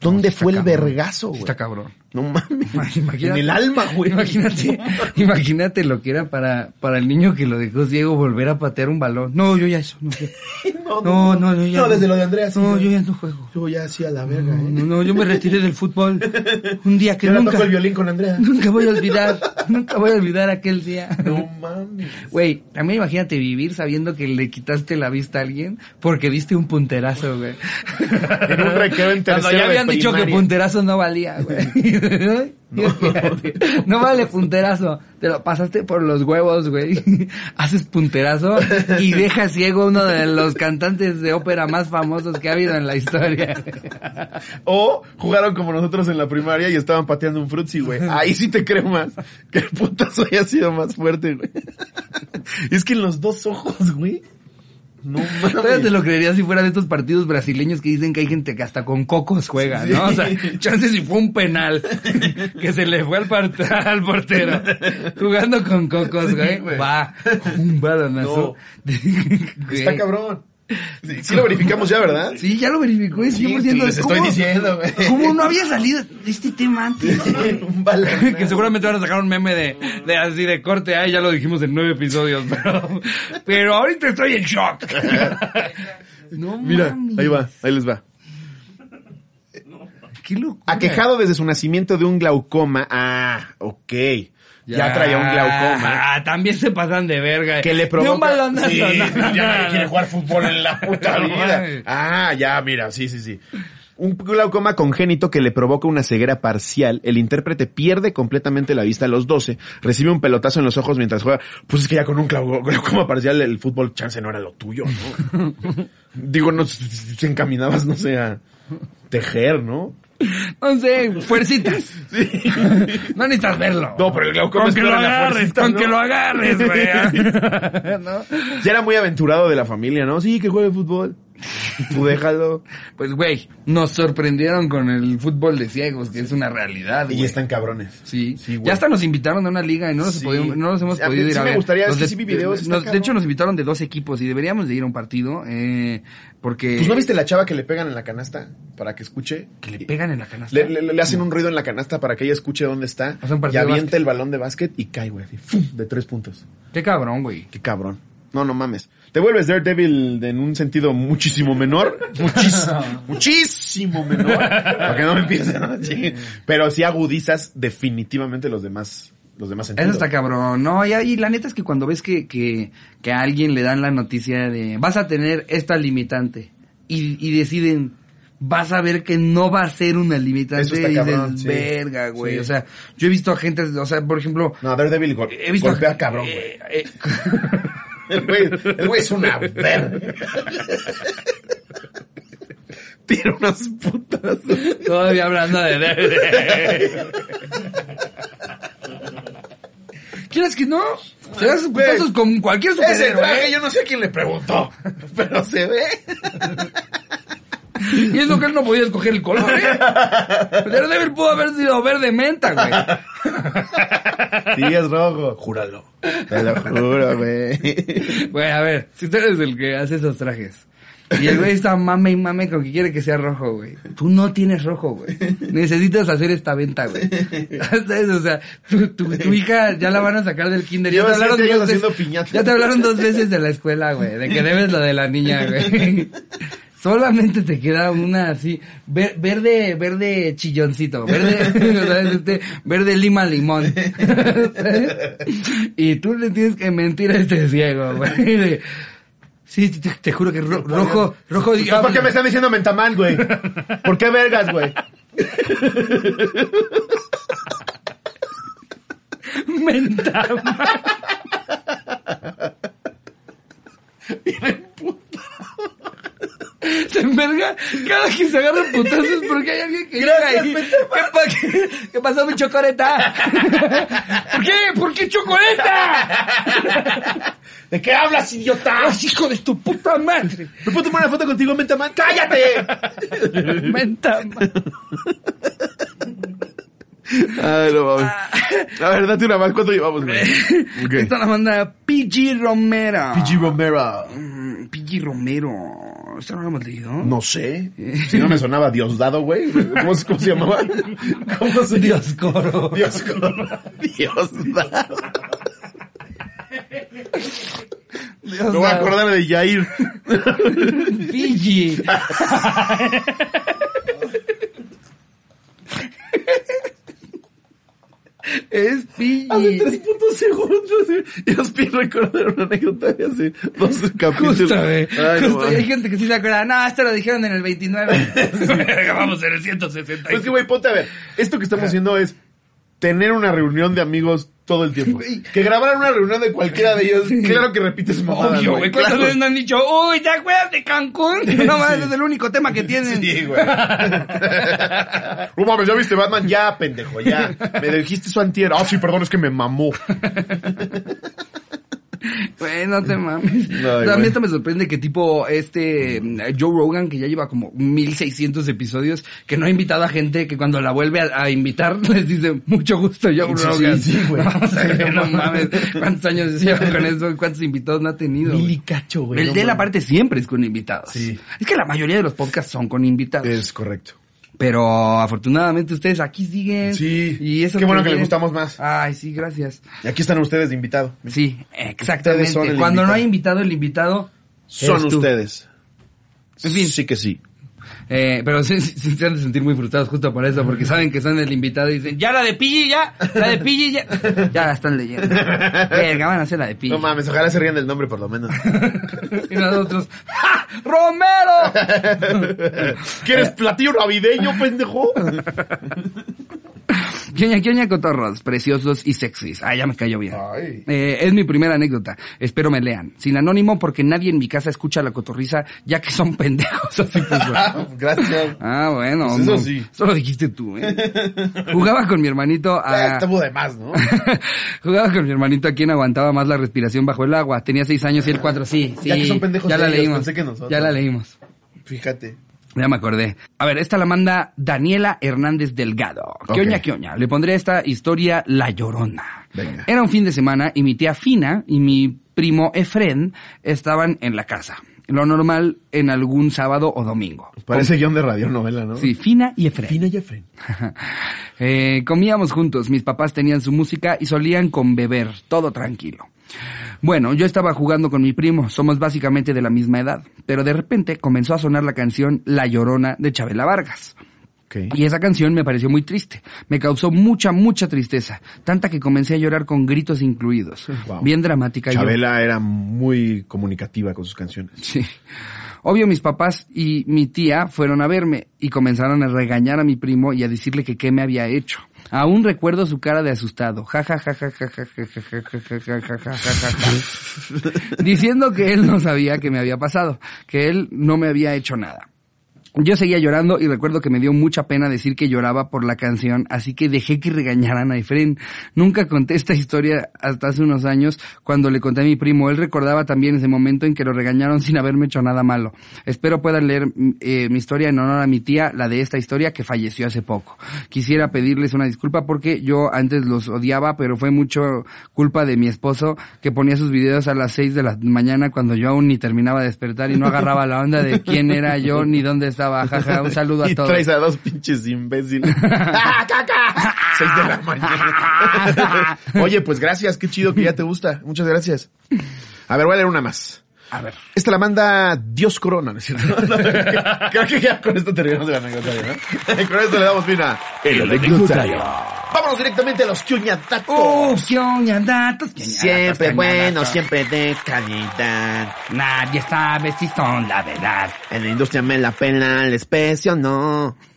¿Dónde fue el cabrón. vergazo, güey? Está cabrón. No mames. (laughs) Imagínate- En el alma, güey. Imagínate, imagínate lo que era para, para el niño que lo dejó ciego volver a patear un balón. No, yo ya eso, no. (laughs) No, No, no, no, ya No, desde lo de Andrea, sí. No, yo ya no juego. Yo ya hacía la verga, No, ¿eh? no, no, yo me retiré del fútbol. (laughs) Un día que Yo nunca, toco el violín con Andrea. nunca voy a olvidar, nunca voy a olvidar aquel día. No mames. Güey, también imagínate vivir sabiendo que le quitaste la vista a alguien porque diste un punterazo, güey. En un recreo en Cuando ya habían de dicho que punterazo no valía, güey. No, vale punterazo. Te lo pasaste por los huevos, güey. (laughs) Haces punterazo y dejas ciego uno de los cantantes de ópera más famosos que ha habido en la historia. (laughs) O jugaron como nosotros en la primaria y estaban pateando un frutzi, güey. Ahí sí te creo más. Que el putazo haya sido más fuerte, güey. (laughs) Es que en los dos ojos, güey. No (laughs) Todavía te lo creería si fuera de estos partidos brasileños que dicen que hay gente que hasta con cocos juega, ¿no? O sea, chances si fue un penal (laughs) que se le fue al, portero jugando con cocos, güey. güey. Va, un balonazo. (laughs) Está Güey. cabrón. Sí, sí lo verificamos ya, ¿verdad? Sí, ya lo verificó, es Sí, 100%. les estoy ¿Cómo- diciendo, güey. ¿Cómo no había salido este tema antes? un balón. que seguramente van a sacar un meme de, de así de corte, ay, ya lo dijimos en nueve episodios, pero, pero ahorita estoy en shock. no Mira, mames. ahí va, ahí les va. Qué locura. Aquejado desde su nacimiento de un glaucoma. Ah, ok. Ya, traía un glaucoma. Ah, también se pasan de verga. Que le De provoca... un balonazo. Sí, no, ya no, nadie quiere jugar fútbol en la puta vida. Ah, ya, mira, sí, sí, sí. Un glaucoma congénito que le provoca una ceguera parcial. El intérprete pierde completamente la vista a los 12. Recibe un pelotazo en los ojos mientras juega. Pues es que ya con un glau- glaucoma parcial el fútbol chance no era lo tuyo, ¿no? (laughs) Digo, no, te encaminabas, no sé, a tejer, ¿no? No sé, fuercitas. (laughs) No necesitas verlo. No, pero el glaucoma Con es que lo agarres, fuercita, con ¿no? que lo agarres, güey. (laughs) (laughs) ¿No? Ya era muy aventurado de la familia, ¿no? Sí, que juegue fútbol. Tú déjalo. Pues, güey, nos sorprendieron con el fútbol de ciegos, que es una realidad, Y güey. están cabrones. Sí, Sí, güey. ya hasta nos invitaron a una liga y no nos, Sí. pudimos- no nos hemos A mí podido ir sí a me ver. gustaría, Nos de- sí vi videos, nos- de hecho, nos invitaron de dos equipos y deberíamos de ir a un partido, eh, porque... Pues no viste la chava que le pegan en la canasta para que escuche. Que le pegan en la canasta. Le, le- le hacen un ruido en la canasta para que ella escuche dónde está. Hace un Y avienta básquet. el balón de básquet y cae, güey. así, ¡fum! De tres puntos. Qué cabrón, güey. Qué cabrón. No, no mames. Te vuelves Daredevil en un sentido muchísimo menor. Muchísimo, (laughs) muchísimo menor. Para que no me empiecen a decir. Pero sí agudizas definitivamente los demás, los demás Eso sentidos. está cabrón. No, y, y la neta es que cuando ves que, que, que a alguien le dan la noticia de vas a tener esta limitante y, y deciden vas a ver que no va a ser una limitante Eso y cabrón, dices, sí. verga, güey. Sí. O sea, yo he visto a gente, o sea, por ejemplo, No, Daredevil gol- he visto golpea cabrón, güey. eh, eh, (laughs) El güey, el güey es una verga. Tira unas putas. todavía hablando de ¿Quieres que no? Se das putazos con cualquier Ese superhéroe. traje ¿eh? yo no sé a quién le preguntó, pero se ve. Y eso que él no podía escoger el color, ¿eh? Daredevil pudo haber sido verde menta, güey. Sí, es rojo. Júralo. Te lo juro, güey. Güey, a ver, si tú eres el que hace esos trajes. Y el güey está mame y mame con que quiere que sea rojo, güey. Tú no tienes rojo, güey. Necesitas hacer esta venta, güey. ¿Sabes? O sea, tu, tu, tu hija ya la van a sacar del kinder. Ya te hablaron dos veces. Ya te hablaron dos veces de la escuela, güey. De que debes lo de la niña, güey. Solamente te queda una así, ver- verde, verde chilloncito, verde, (laughs) ¿sabes? Este, verde lima limón. (laughs) y tú le tienes que mentir a este ciego, güey. Sí, te, te juro que ro- rojo, rojo, ¿Por qué me están diciendo mentamán, güey? ¿Por qué vergas, güey? (laughs) Mentama. Se enverga cada que se agarra putazos porque hay alguien que llega Gracias, ahí. Mentama. ¿Qué, pa- qué- qué pasó, mi chocoleta? ¿Por qué? ¿Por qué chocoleta? ¿De qué hablas, idiota? ¡Ah, hijo de tu puta madre! ¿Me puedo tomar una foto contigo, mentamán? ¡Cállate! Mentama. Ay, no mames. A ver, date una más. ¿Cuánto llevamos, güey? Ok. Esta la manda PG Romero. PG Romero. Mm, PG Romero. ¿Esta no la hemos leído? No sé. Si no me sonaba Diosdado, güey. ¿Cómo, cómo se llamaba? ¿Cómo se Dioscoro. Dioscoro. Diosdado. Dios Me voy a da- acordar de Yair. PG. (laughs) es Hace PG. tres puntos segundos. Y os pido recordar una anécdota de hace dos capítulos. Justo, güey. Ay, no Justo. Y hay gente que sí se acuerda. No, esto lo dijeron en el 29. (laughs) Vamos en el 160. Pues que, güey, ponte a ver. Esto que estamos haciendo es tener una reunión de amigos todo el tiempo. Que grabaran una reunión de cualquiera de ellos, claro que repites mamadas, Obvio, güey. ¿Cuántas claro. veces me han dicho, uy, ¿te acuerdas de Cancún? No mames, es el único tema que tienen. Sí, güey. (laughs) No mames, ¿ya viste Batman? Ya, pendejo, ya. Me dijiste su antier. Ah, sí, perdón, es que me mamó. (laughs) (laughs) Güey, no te mames. Ay, a mí esto me sorprende que tipo este mm, Joe Rogan, que ya lleva como 1600 episodios, que no ha invitado a gente que cuando la vuelve a, a invitar (laughs) les dice, mucho gusto Joe Sí, Rogan. sí, güey. (laughs) No, no mames. ¿Cuántos años lleva con eso? ¿Cuántos invitados no ha tenido? Mil cacho, güey. El no de la parte siempre es con invitados. Sí. Es que la mayoría de los podcasts son con invitados. Es correcto. Pero afortunadamente ustedes aquí siguen. Sí. Y eso Qué bueno que les gustamos más. Ay, sí, gracias. Y aquí están ustedes de invitado. Sí, exactamente. Cuando no hay invitado, el invitado Son ustedes. En fin. Sí que sí. Eh, pero (laughs) sí, sí, sí se han de sentir muy frustrados justo por eso, porque saben que son el invitado y dicen, ya la de Pidgey, ya, la de Pidgey, ya. (laughs) Ya la están leyendo. Verga, van a hacer la de Pidgey. No mames, ojalá se rían del nombre por lo menos. (laughs) y nosotros, ¡Ja! ¡Romero! ¿Quieres platillo navideño, pendejo? (laughs) Quioña, cotorros, preciosos y sexys. Ah, ya me cayó bien. Ay. Eh, es mi primera anécdota. Espero me lean. Sin anónimo porque nadie en mi casa escucha la cotorriza ya que son (laughs) pendejos. Así pues, Ah, (laughs) Gracias. Ah, bueno. Pues eso no. sí. Eso lo dijiste tú, ¿eh? Jugaba con mi hermanito Ah, a... Estuvo de más, ¿no? Jugaba con mi hermanito a quien aguantaba más la respiración bajo el agua. Tenía seis años y él cuatro. Sí, sí. Ya que son pendejos Ya la ellos, leímos. pensé que nosotros. Ya la leímos. Fíjate. Ya me acordé. A ver, esta la manda Daniela Hernández Delgado. Ok. Quioña, quioña. Le pondré esta historia La Llorona. Venga. Era un fin de semana y mi tía Fina y mi primo Efren estaban en la casa. Lo normal en algún sábado o domingo. Parece guion de radionovela, ¿no? Sí, Fina y Efren. Fina y Efren. (laughs) Eh, comíamos juntos, mis papás tenían su música y solían con beber, todo tranquilo. Bueno, yo estaba jugando con mi primo, somos básicamente de la misma edad, pero de repente comenzó a sonar la canción La Llorona de Chabela Vargas. Ok. Y esa canción me pareció muy triste, me causó mucha, mucha tristeza, tanta que comencé a llorar con gritos incluidos. Wow. Bien dramática. yo. Chabela era muy comunicativa con sus canciones. Sí. Obvio mis papás y mi tía fueron a verme y comenzaron a regañar a mi primo y a decirle que qué me había hecho. Aún recuerdo su cara de asustado. Ja ja ja ja ja ja ja ja ja ja ja ja. Diciendo que él no sabía qué me había pasado, que él no me había hecho nada. Yo seguía llorando y recuerdo que me dio mucha pena decir que lloraba por la canción, así que dejé que regañaran a Efren. Nunca conté esta historia hasta hace unos años cuando le conté a mi primo. Él recordaba también ese momento en que lo regañaron (laughs) sin haberme hecho nada malo. Espero puedan leer eh, mi historia en honor a mi tía, la de esta historia que falleció hace poco. Quisiera pedirles una disculpa porque yo antes los odiaba, pero fue mucho culpa de mi esposo que ponía sus videos a las seis de la mañana cuando yo aún ni terminaba de despertar y no agarraba la onda de quién era yo ni dónde estaba. Jaja, un (laughs) saludo a y todos. traes a dos pinches imbéciles. (laughs) ¡Ah, caca! Seis de la mañana. (laughs) Oye, pues gracias, qué chido que ya te gusta. Muchas gracias. A ver, voy a leer una más. A ver. Esta la manda Dios Corona, ¿no es cierto? Creo que ya con esto terminamos el anecdotario, ¿no? Con esto le damos fin a el anecdotario. Vámonos directamente a los cuñatatos. ¡Oh, qué oña, datos! qué oña, siempre bueno, siempre de calidad. Nadie sabe si son la verdad. En la industria me la pela, el especio no. (laughs)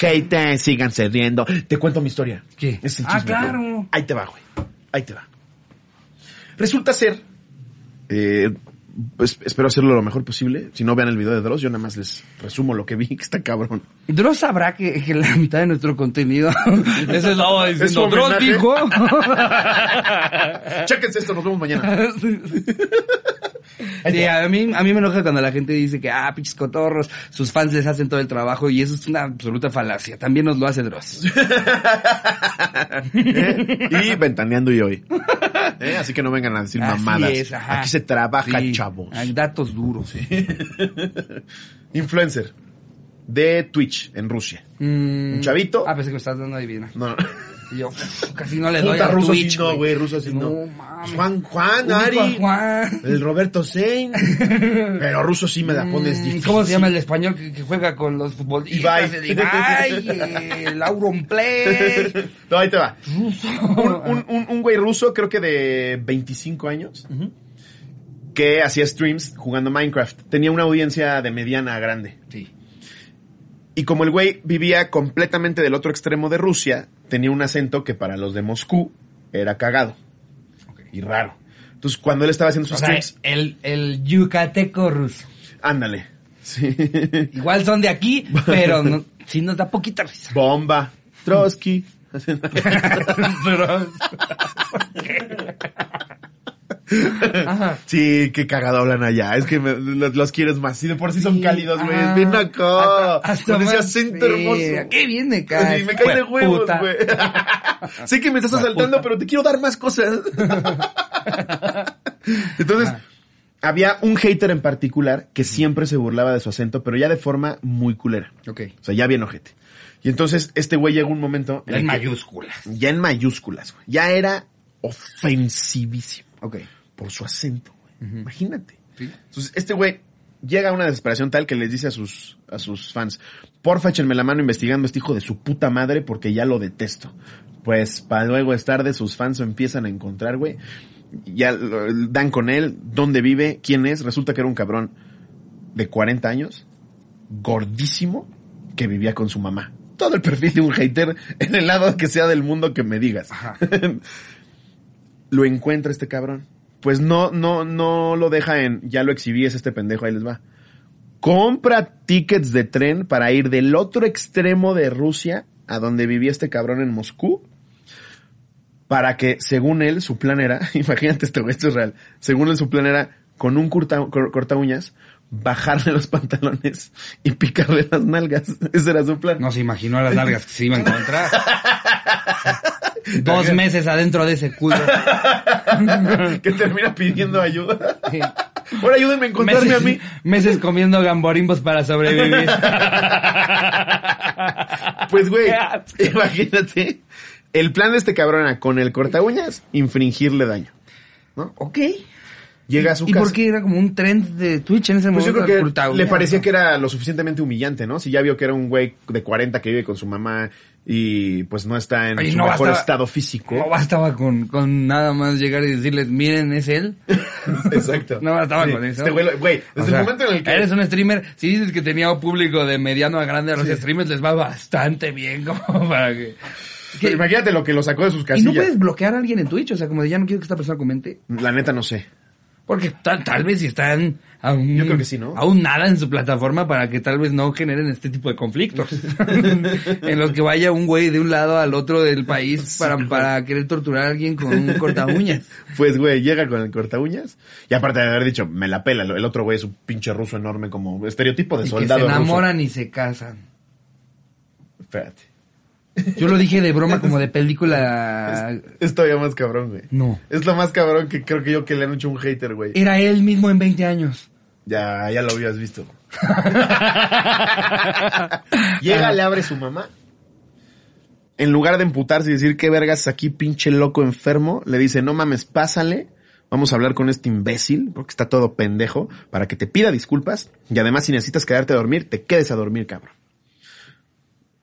Hate, síganse riendo. Te cuento mi historia. ¿Qué? Es el Ah, claro. Ahí te va, güey. Ahí te va. Resulta ser, eh, pues espero hacerlo lo mejor posible. Si no vean el video de Dross, yo nada más les resumo lo que vi, (laughs) que está cabrón. Dross sabrá que, que la mitad de nuestro contenido (laughs) es el lado ¿Es diciendo, Dross dijo. (laughs) Chéquense esto, nos vemos mañana. Sí, a mí, a mí me enoja cuando la gente dice que, ah, pinches cotorros, sus fans les hacen todo el trabajo y eso es una absoluta falacia. También nos lo hace Dross. ¿Eh? Y ventaneando y hoy. ¿Eh? Así que no vengan a decir Así mamadas. es. Aquí se trabaja, Sí, Hay datos duros. (laughs) Influencer de Twitch en Rusia. Mm, Un chavito. Ah, pensé que me estás dando adivina. No, no. Y yo, casi no le doy Puta, a ruso Twitch, sí no, güey, ruso sí no. No, mames. Juan, Juan, Ari. Juan. El Roberto Sein. (laughs) Pero ruso sí me la pones Mm, difícil. ¿Cómo se llama el español que, que juega con los futbolistas? Ibai. Ibai, el Auron Play. (laughs) No, ahí te va. Ruso. Un, un, un, un güey ruso, creo que de 25 años, que hacía streams jugando Minecraft. Tenía una audiencia de mediana a grande. Sí. Y como el güey vivía completamente del otro extremo de Rusia, tenía un acento que para los de Moscú era cagado. Y raro. Entonces, cuando él estaba haciendo O sus sea, streams, el, el yucateco ruso. ándale. Sí. (laughs) Igual son de aquí, pero no, sí nos da poquita risa. Bomba. Trotsky. (laughs) Pero- (laughs) Ajá. (laughs) Sí, qué cagado hablan allá. Es que me- los, los quieres más. Sí, de por sí son cálidos, güey. ajá. Ven acá. Hasta- hasta Con ese acento sí, hermoso. Qué bien me cae. Sí, me cae de huevos, güey. (laughs) sé que me estás asaltando, pero te quiero dar más cosas. (laughs) Entonces, había un hater en particular que siempre se burlaba de su acento, pero ya de forma muy culera. Ok. O sea, ya bien ojete. Y entonces, este güey llegó un momento En que- mayúsculas. ya en mayúsculas, güey. Ya era ofensivísimo Ok. Por su acento, güey. Imagínate. Sí. Entonces, este güey llega a una desesperación tal que les dice a sus, a sus fans, porfa, échenme la mano investigando a este hijo de su puta madre porque ya lo detesto. Pues, para luego es tarde, sus fans lo empiezan a encontrar, güey. Ya dan con él, dónde vive, quién es. Resulta que era un cabrón de 40 años, gordísimo, que vivía con su mamá. Todo el perfil de un hater en el lado que sea del mundo que me digas. Ajá. (laughs) lo encuentra este cabrón. Pues no, no, no lo deja en, ya lo exhibí, es este pendejo, ahí les va. Compra tickets de tren para ir del otro extremo de Rusia a donde vivía este cabrón en Moscú. Para que, según él, su plan era, (laughs) imagínate esto, güey, esto es real. Según él, su plan era, con un corta, cor- corta uñas, bajarle los (laughs) pantalones y picarle las nalgas. (laughs) Ese era su plan. No se imaginó las largas que se iba a encontrar. (laughs) Dos meses adentro de ese culo. (laughs) que termina pidiendo ayuda. Ahora ayúdenme a encontrarme meses, a mí. meses comiendo gamborimbos para sobrevivir. (laughs) Pues, güey, imagínate. El plan de este cabrón era, con el corta uñas, infringirle daño. ok. Llega a su ¿Y casa. por qué era como un trend de Twitch en ese Pues yo momento? creo que le parecía que era lo suficientemente humillante, ¿no? Si ya vio que era un güey de 40 que vive con su mamá y pues no está en su no mejor bastaba- estado físico. No bastaba con, con nada más llegar y decirles, miren, es él. (laughs) Exacto. No bastaba Sí, con eso. Este güey, güey, desde O sea, el momento en el que... Eres un streamer, si dices que tenía un público de mediano a grande, a los Sí. streamers les va bastante bien (laughs) como para que... Pero Imagínate lo que lo sacó de sus ¿Y no casillas. puedes bloquear a alguien en Twitch? O sea, como de ya no quiero que esta persona comente. La neta no sé. Porque tal, tal vez si están aún, Yo creo que sí, ¿no? aún nada en su plataforma para que tal vez no generen este tipo de conflictos. (laughs) (laughs) en los que vaya un güey de un lado al otro del país para, para querer torturar a alguien con un corta uñas. (laughs) Pues, güey, llega con el corta uñas. Y aparte de haber dicho, me la pela. El otro güey es un pinche ruso enorme como estereotipo de Y que soldado se ruso. enamoran y se casan. Espérate. Yo lo dije de broma (laughs) como de película... Es todavía más cabrón, güey. No. Es lo más cabrón que creo que yo que le han hecho un hater, güey. Era él mismo en 20 años. Ya, ya lo habías visto. (laughs) Llega, le abre su mamá. En lugar de emputarse y decir qué vergas aquí, pinche loco enfermo, le dice, no mames, pásale. Vamos a hablar con este imbécil, porque está todo pendejo, para que te pida disculpas. Y además, si necesitas quedarte a dormir, te quedes a dormir, cabrón.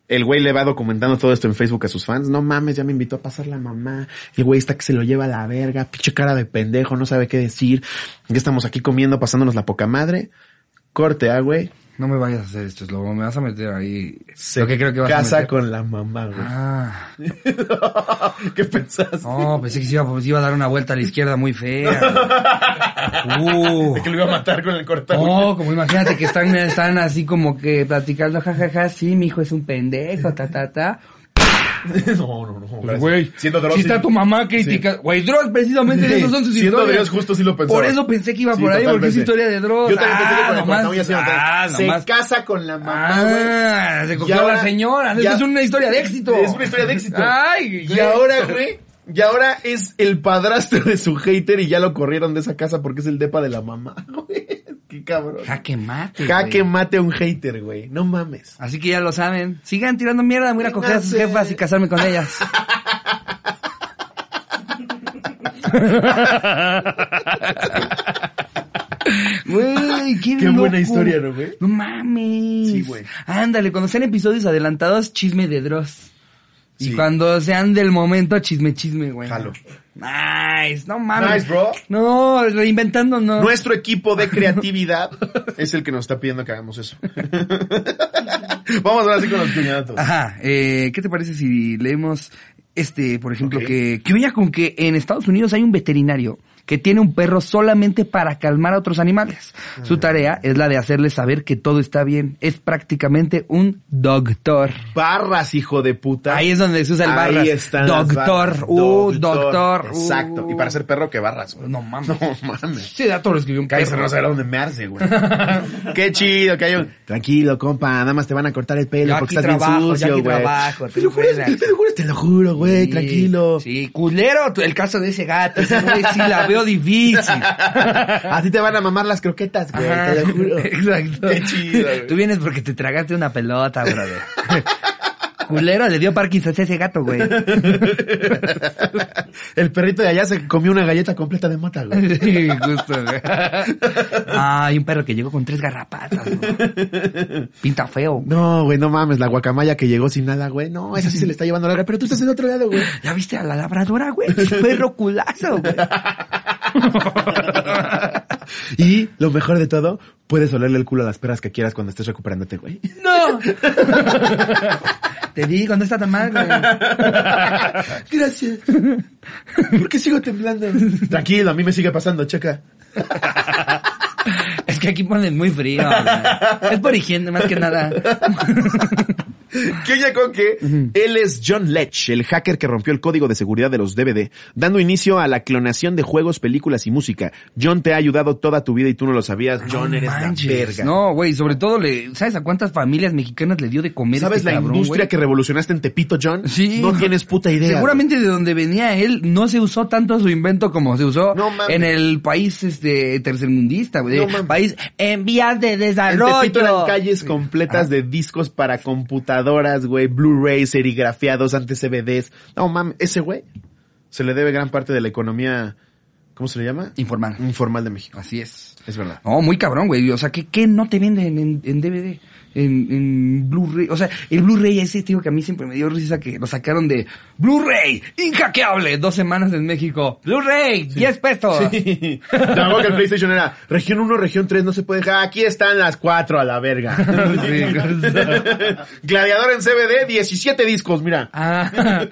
El güey le va documentando todo esto en Facebook a sus fans. No mames, ya me invitó a pasar la mamá. El güey está que se lo lleva a la verga. Pinche cara de pendejo, no sabe qué decir. Ya estamos aquí comiendo, pasándonos la poca madre. Corte, ah, güey. No me vayas a hacer esto, Slobo. Me vas a meter ahí. Se lo que creo que vas a casa meter. con la mamá, güey. Ah. (laughs) ¿Qué pensaste? No, pensé que se iba, pues, iba a dar una vuelta a la izquierda muy fea. Uh. De (laughs) que lo iba a matar con el corta. No, como imagínate que están, están así como que platicando, jajaja, sí, mi hijo es un pendejo, ta, ta, ta. (laughs) no, no, no. Pues, güey, Siendo Dross. si está tu mamá critica, güey, Dross precisamente de esos son sus Siendo historias. Dross, justo sí lo pensaba. Por eso pensé que iba Sí, por ahí, porque es historia de Dross. Yo también pensé que ah, con el nomás, a matar. ah, Se nomás. casa con la mamá, güey. Ah, se Y cogió a ahora- la señora. ya- Esta es una historia de éxito. Es una historia de éxito. Ay, Y ahora, güey, y ahora es el padrastro de su hater y ya lo corrieron de esa casa porque es el depa de la mamá, (laughs) güey. Qué cabrón. Jaque mate. Jaque güey. mate a un hater, güey. No mames. Así que ya lo saben. Sigan tirando mierda. Voy a coger a sus jefas y casarme con ellas. Güey, qué, Qué buena historia, ¿no, güey? No mames. Sí, güey. Ándale, cuando sean episodios adelantados, chisme de Dross. Y Sí. cuando sean del momento, chisme, chisme, güey. Jalo. Nice, no mames. Nice, bro. No, reinventando no. Nuestro equipo de creatividad (laughs) es el que nos está pidiendo que hagamos eso. (laughs) Vamos ahora sí con los cuñados. Ajá, eh, ¿qué te parece si leemos este, por ejemplo, que, que oye con que en Estados Unidos hay un veterinario que tiene un perro solamente para calmar a otros animales. Su tarea es la de hacerles saber que todo está bien. Es prácticamente un doctor. Barras, hijo de puta. Ahí es donde se usa el Ahí barras. están las Doctor, barras. uh, doctor. uh. Exacto. Y para ser perro, ¿qué barras, güey? No mames. (laughs) No mames. Sí, dato lo escribió un Cállese, no sabe dónde mearse, güey. (laughs) Qué chido que hay un... Tranquilo, compa, nada más te van a cortar el pelo Yo porque estás trabajo, bien yo sucio, aquí güey. trabajo, Te lo juro, te lo juro, te lo juro, güey, Sí, tranquilo. Sí, culero el caso de ese gato. Ese güey sí la veo (laughs) difícil. (laughs) A ti te van a mamar las croquetas, güey, Ajá, te lo juro. (laughs) Exacto. Qué chido, güey. Tú vienes porque te tragaste una pelota, brother. (laughs) Culero, le dio Parkinson a ese gato, güey. (laughs) El perrito de allá se comió una galleta completa de mota, güey. Sí, justo, güey. Ah, hay un perro que llegó con tres garrapatas, güey. Pinta feo. No, güey, no mames, la guacamaya que llegó sin nada, güey. No, esa sí se le está llevando larga, pero tú estás en otro lado, güey. ¿Ya viste a la labradora, güey? Perro culazo, güey. (laughs) (laughs) Y lo mejor de todo, puedes olerle el culo a las perras que quieras cuando estés recuperándote, güey. ¡No! (laughs) Te digo, no está tan mal, güey. (laughs) Gracias. ¿Por qué sigo temblando? Tranquilo, a mí me sigue pasando, checa. Es que aquí ponen muy frío, güey. Es por higiene, más que nada. (laughs) Que con que él es John Lech, el hacker que rompió el código de seguridad de los DVD, dando inicio a la clonación de juegos, películas y música. John te ha ayudado toda tu vida y tú no lo sabías. John, No eres manches. la verga. No, güey, sobre todo, le, ¿sabes a cuántas familias mexicanas le dio de comer ¿Sabes este la cabrón, industria güey? que revolucionaste en Tepito, John? Sí. No tienes puta idea. Seguramente de donde venía él no se usó tanto su invento como se usó No en el país este tercermundista, güey. No país en vías de En desarrollo. Tepito eran calles completas de discos para computadoras, güey, Blu-rays, serigrafiados, antes CBDs. No mames, ese güey se le debe gran parte de la economía, ¿cómo se le llama? Informal. Informal de México. Así es. Es verdad. No, muy cabrón, güey. O sea, ¿qué, qué no te venden en, en DVD? En, en Blu-ray. O sea, el Blu-ray ese, tío, que a mí siempre me dio risa que lo sacaron de Blu-ray, inhackeable, dos semanas en México. Blu-ray, 10 pesos. Sí. Tampoco que el PlayStation era región 1, región 3, no se puede dejar. Aquí están las 4 a la verga. (laughs) Gladiador en CBD, 17 discos, mira. Ah,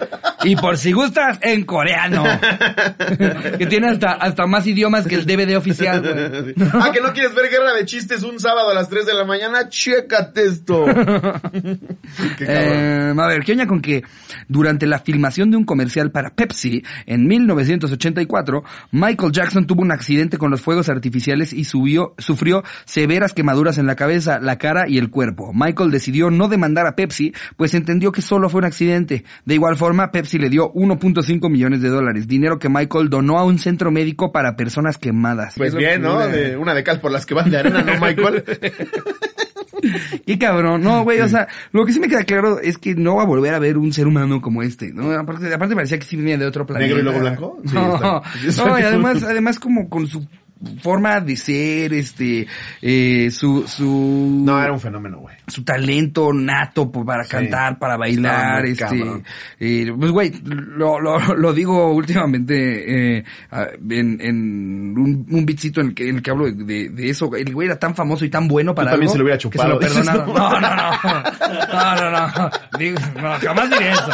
y por si gustas, en coreano. (laughs) que tiene hasta, hasta más idiomas que el DVD oficial, güey. ah, que no quieres ver guerra de chistes un sábado a las 3 de la mañana, chécate esto. (laughs) Qué. Eh, a ver, ¿qué oña con que durante la filmación de un comercial para Pepsi en 1984, Michael Jackson tuvo un accidente con los fuegos artificiales y subió, sufrió severas quemaduras en la cabeza, la cara y el cuerpo. Michael decidió no demandar a Pepsi, pues entendió que solo fue un accidente. De igual forma, Pepsi le dio 1.5 millones de dólares, dinero que Michael donó a un centro médico para personas quemadas. Pues bien, ¿no? De una de cal por las que van de arena, ¿no, Michael? (laughs) (laughs) Qué cabrón, no, güey, o sea, lo que sí me queda claro es que no va a volver a ver un ser humano como este, ¿no? Aparte, aparte parecía que sí venía de otro planeta. ¿Negro y luego blanco? Sí, no, está- no, y además, (laughs) además como con su forma de ser, este, eh, su, su, No, era un fenómeno, güey. su talento nato para Sí. cantar, para bailar, este, cabrón. eh, pues güey, lo, lo, lo digo últimamente eh, en, en un, un beatcito en el que, en el que hablo de, de eso, el güey era tan famoso y tan bueno para también algo se lo hubiera que chupado, se lo dices, (laughs) perdonaron. No, no, no, no, no, no, Digo, no, jamás diría eso.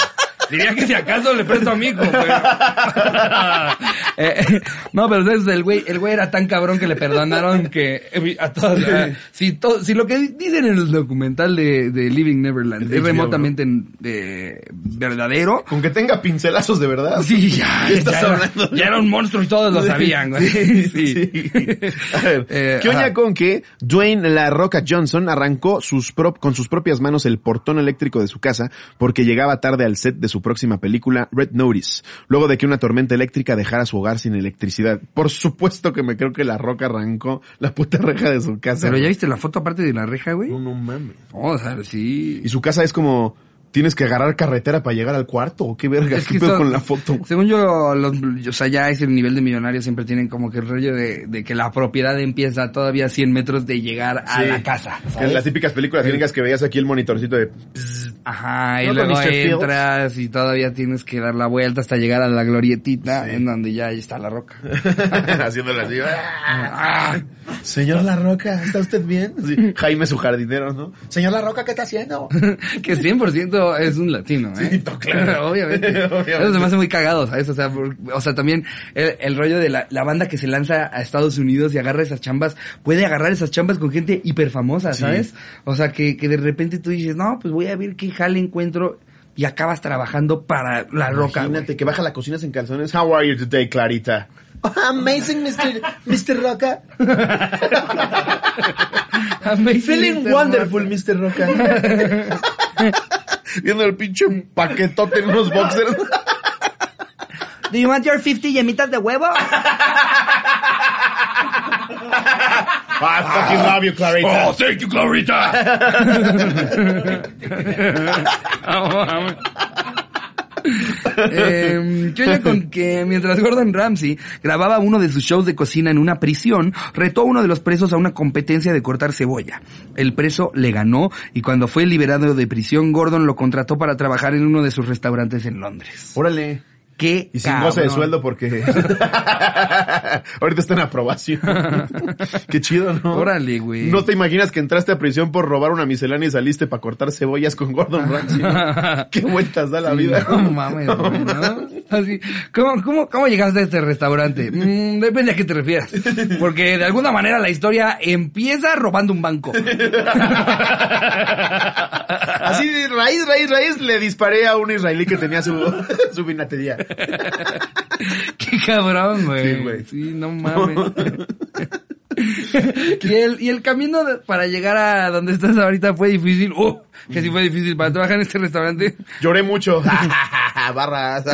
Diría que si acaso le presto a mi hijo, pero... (laughs) Eh, no, pero ¿sabes? el güey, el güey era tan cabrón que le perdonaron que eh, a todos, eh, si, to- si lo que dicen en el documental de, de Living Neverland es remotamente eh, verdadero, Con que tenga pincelazos de verdad. sí, ya, (laughs) ¿Qué estás ya era- hablando? ya era un monstruo y todos lo sabían, güey. Sí, (laughs) Sí. sí. A ver, Eh, ¿qué oña con que Dwayne La Roca Johnson arrancó sus prop- con sus propias manos el portón eléctrico de su casa porque llegaba tarde al set de su próxima película Red Notice, luego de que una tormenta eléctrica dejara su hogar sin electricidad. Por supuesto que me creo que La Roca arrancó la puta reja de su casa. Pero ya viste la foto aparte de la reja, güey. No, no mames. Oh, o sea, sí. Y su casa es como, tienes que agarrar carretera para llegar al cuarto, o qué verga, Es qué que son- con la foto. Según yo, los, o sea, ya ese nivel de millonarios siempre tienen como que el rollo de, de que la propiedad empieza todavía a 100 metros de llegar a Sí. la casa. Las típicas películas gringas que veías aquí el monitorcito de... Ajá, y ¿No con luego entras y todavía tienes que dar la vuelta hasta llegar a la glorietita Sí. en donde ya está la roca. (laughs) Haciéndole así. Ah, Señor La Roca, ¿está usted bien? Jaime su jardinero, ¿no? Señor La Roca, ¿qué está haciendo? (laughs) que 100% es un latino, ¿eh? Claro. (laughs) Obviamente. (laughs) Obviamente. Eso se me hace muy cagado, ¿sabes? O sea, por- o sea también el, el rollo de la, la banda que se lanza a Estados Unidos y agarra esas chambas, puede agarrar esas chambas con gente hiper famosa, Sí. ¿sabes? O sea, que, que de repente tú dices, no, pues voy a ver qué jale encuentro y acabas trabajando para la roca. Imagínate que baja la cocina en calzones. How are you today, Clarita? (laughs) amazing, Mr. Mr. Roca. Amazing, Feeling Mr. wonderful. Mr. Roca. Viendo el pinche paquetote en unos boxers. Do you want your 50 yemitas de huevo? I fucking love you, Clarita. Oh, thank you, Clarita. (laughs) Eh, ¿Qué oye con que mientras Gordon Ramsay grababa uno de sus shows de cocina en una prisión, retó a uno de los presos a una competencia de cortar cebolla? El preso le ganó y cuando fue liberado de prisión, Gordon lo contrató para trabajar en uno de sus restaurantes en Londres. Órale. ¡Qué Y sin goce de cabrón. sueldo porque (laughs) ahorita está en aprobación. (laughs) Qué chido, ¿no? Órale, güey. No te imaginas que entraste a prisión por robar una miscelánea y saliste para cortar cebollas con Gordon Ramsay. (laughs) Qué vueltas da la Sí, vida. No mames, güey, ¿no? Así, ¿cómo, cómo, ¿Cómo llegaste a este restaurante? Mm, depende a qué te refieras. Porque de alguna manera la historia empieza robando un banco. Así de raíz, raíz, raíz le disparé a un israelí que tenía su, su vinatería. Qué cabrón, güey. Sí, güey. Sí, no mames. (laughs) y, el, y el camino de- para llegar a donde estás ahorita fue difícil. ¡Oh! Que sí fue difícil para trabajar en este restaurante. Lloré mucho. (laughs) (laughs) Barras.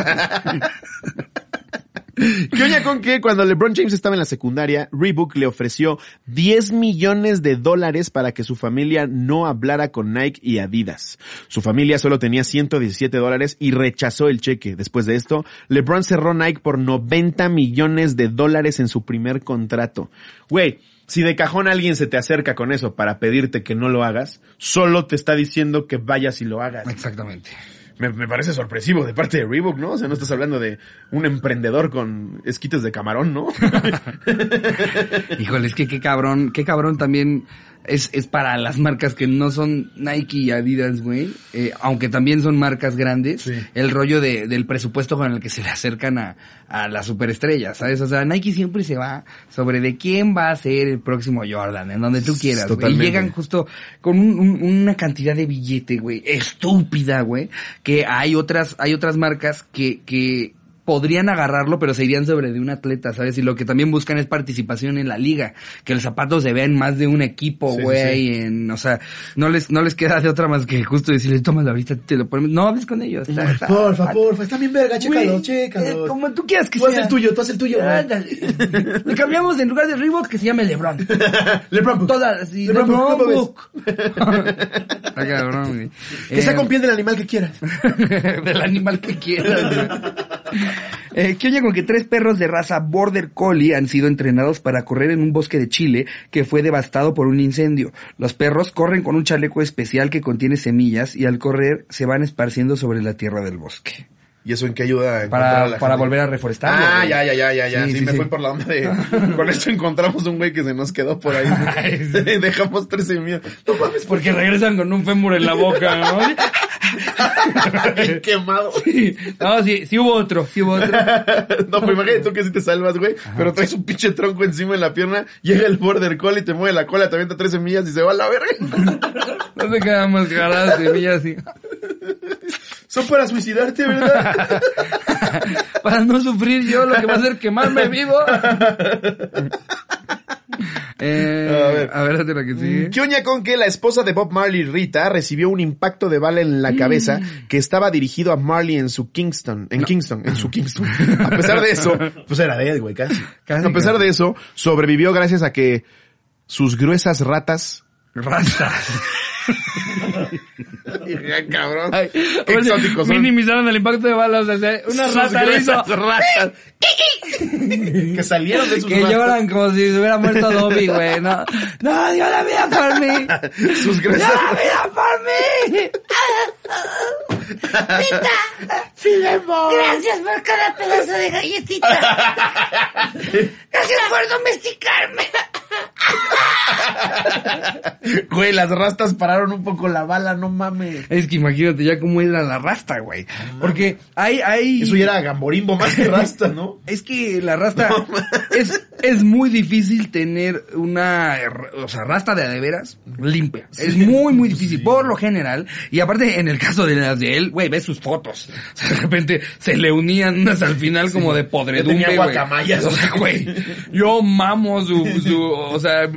¿Qué oña con que cuando LeBron James estaba en la secundaria, Reebok le ofreció 10 millones de dólares para que su familia no hablara con Nike y Adidas? Su familia solo tenía 117 dólares y rechazó el cheque. Después de esto, LeBron cerró Nike por 90 millones de dólares en su primer contrato. Güey, si de cajón alguien se te acerca con eso para pedirte que no lo hagas, solo te está diciendo que vayas y lo hagas. Exactamente. Me, me parece sorpresivo de parte de Reebok, ¿no? O sea, no estás hablando de un emprendedor con esquites de camarón, ¿no? (laughs) Híjole, es que qué cabrón, qué cabrón también es, es para las marcas que no son Nike y Adidas, güey. Eh, aunque también son marcas grandes, Sí. el rollo de, del presupuesto con el que se le acercan a, a las superestrellas, ¿sabes? O sea, Nike siempre se va sobre de quién va a ser el próximo Jordan, en donde tú quieras, güey. Y llegan justo con un- un- una cantidad de billete, güey, estúpida, güey, que hay otras, hay otras marcas que, que podrían agarrarlo, pero se irían sobre de un atleta, ¿sabes? Y lo que también buscan es participación en la liga, que el zapato se vea en más de un equipo, Sí, sí, güey, en, o sea, no les, no les queda de otra más que justo decirle, tómalo ahorita, te lo ponemos, no hables con ellos. está- está- porfa, porfa, está bien verga, Güey, eh, como tú quieras que Tú sea. el tuyo, tú haz el tuyo, güey. Ándale. Le cambiamos en lugar de Reebok que se llame LeBron. (laughs) LeBron Book. Todas, así, LeBron LeBron, Book. Está (laughs) cabrón, güey. Que sea Eh, con piel del animal que quieras. (laughs) del animal que quieras. güey. (laughs) Eh, ¿Qué oye con que tres perros de raza Border Collie han sido entrenados para correr en un bosque de Chile que fue devastado por un incendio? Los perros corren con un chaleco especial que contiene semillas y al correr se van esparciendo sobre la tierra del bosque. ¿Y eso en qué ayuda a encontrar a Para, la para gente? volver a reforestar. Ah, ya, ya, ya, ya, ya. Sí, Sí, sí, me sí. fui por la onda de. (laughs) Con esto encontramos un güey que se nos quedó por ahí. (laughs) Ay, sí. (laughs) Dejamos tres semillas. No mames, Porque regresan con un fémur en la boca, ¿no? Bien quemado. No, sí, sí hubo otro, sí hubo otro. No, pues imagínate tú que si te salvas, güey, pero traes un pinche tronco encima en la pierna, llega el border collie, te mueve la cola, te avienta tres semillas y se va a la verga. No se quedan más jaladas semillas así. Son para suicidarte, ¿verdad? (laughs) Para no sufrir yo lo que va a hacer quemarme vivo. (laughs) Eh, A ver. a ver, la que sigue. ¿Qué oña con que la esposa de Bob Marley, Rita, recibió un impacto de bala en la cabeza que estaba dirigido a Marley en su Kingston, en Kingston, en su Kingston. A pesar de eso, (laughs) pues era de él, güey, casi. Casi, a pesar casi. de eso, sobrevivió gracias a que sus gruesas ratas Rastas. Hija, cabrón. Ay, Qué oye, exóticos son. Minimizaron el impacto de balas. O sea, una Sus rata le hizo. ratas. que salieron de sus Que ratas. lloran como si se hubiera muerto Dobby, güey. No, no, dio la vida por mí. Sus ¡Dio gruesas la vida por mí! Gracias por cada pedazo de galletita. (laughs) Gracias por domesticarme. Güey, las rastas pararon un poco la bala, no mames. Es que imagínate ya cómo era la rasta, güey. Porque hay, hay... Eso ya era gamborimbo más que rasta, ¿no? Es que la rasta es, es muy difícil tener una, o sea, rasta de a de veras limpia. Es muy, muy difícil, por lo general. Y aparte, en el caso de las de él, güey, ves sus fotos. O sea, de repente se le unían unas al final como de podredumbre, tenía guacamayas. O sea, güey, yo mamo su, su, o sea,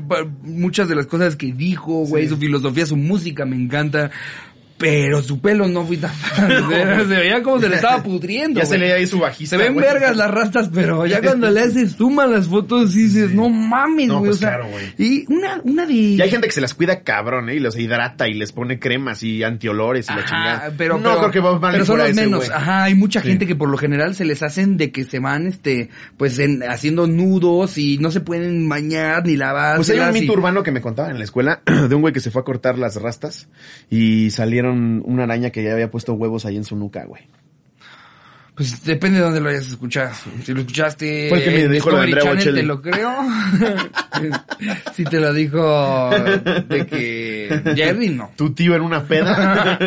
muchas de las cosas que dijo, güey, su filosofía, su música me encanta. Pero su pelo no fui tan fan. (laughs) Se veía como se le estaba (laughs) pudriendo. Ya se leía ahí su bajista. Se ven vergas las rastas, pero ya cuando le haces suma las fotos y dices, no mames, No, güey. pues o sea, claro, güey. Y una, una de. Y hay gente que se las cuida cabrón, ¿eh? Y los hidrata y les pone cremas y antiolores y la Ajá, chingada. pero, no pero- creo que Bob Marley pero son los menos. güey. Ajá, hay mucha Sí. gente que por lo general se les hacen de que se van, este, pues en, haciendo nudos y no se pueden bañar ni lavar. Pues hay un mito urbano que me contaban en la escuela (clears throat) de un güey que se fue a cortar las rastas y salieron una araña que ya había puesto huevos ahí en su nuca, güey. Pues depende de dónde lo hayas escuchado. Si lo escuchaste Fue el que me dijo lo Andrea Channel, te lo creo. (laughs) si te lo dijo de que Jerry, no. Tu tío en una peda.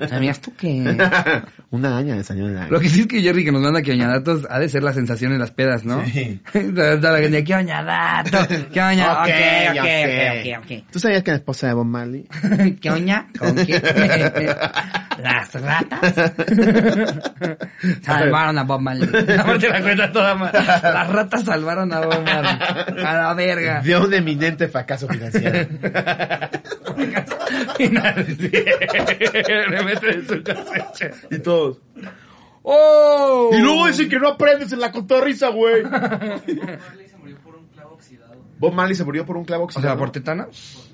(laughs) ¿Sabías tú que...? (laughs) una araña de señora. Lo que sí es que Jerry que nos manda que datos ha de ser la sensación en las pedas, ¿no? Sí. La gente, ¿qué oñadato? ¿Qué oña? Ok, Ok, ok, ok. ok, ok, ¿Tú sabías que la esposa de Bob Marley? ¿Qué oña? ¿Con qué? Las ratas salvaron a Bob Marley. (laughs) Aparte la cuenta toda mal. Las ratas salvaron a Bob Marley. A la verga. De un eminente fracaso financiero. Le mete en su cosecha. y todos. ¡Oh! Y luego dicen que no aprendes en la cotorriza, güey. Bob Marley se murió por un clavo O sea, oxidado. ¿por tétanos?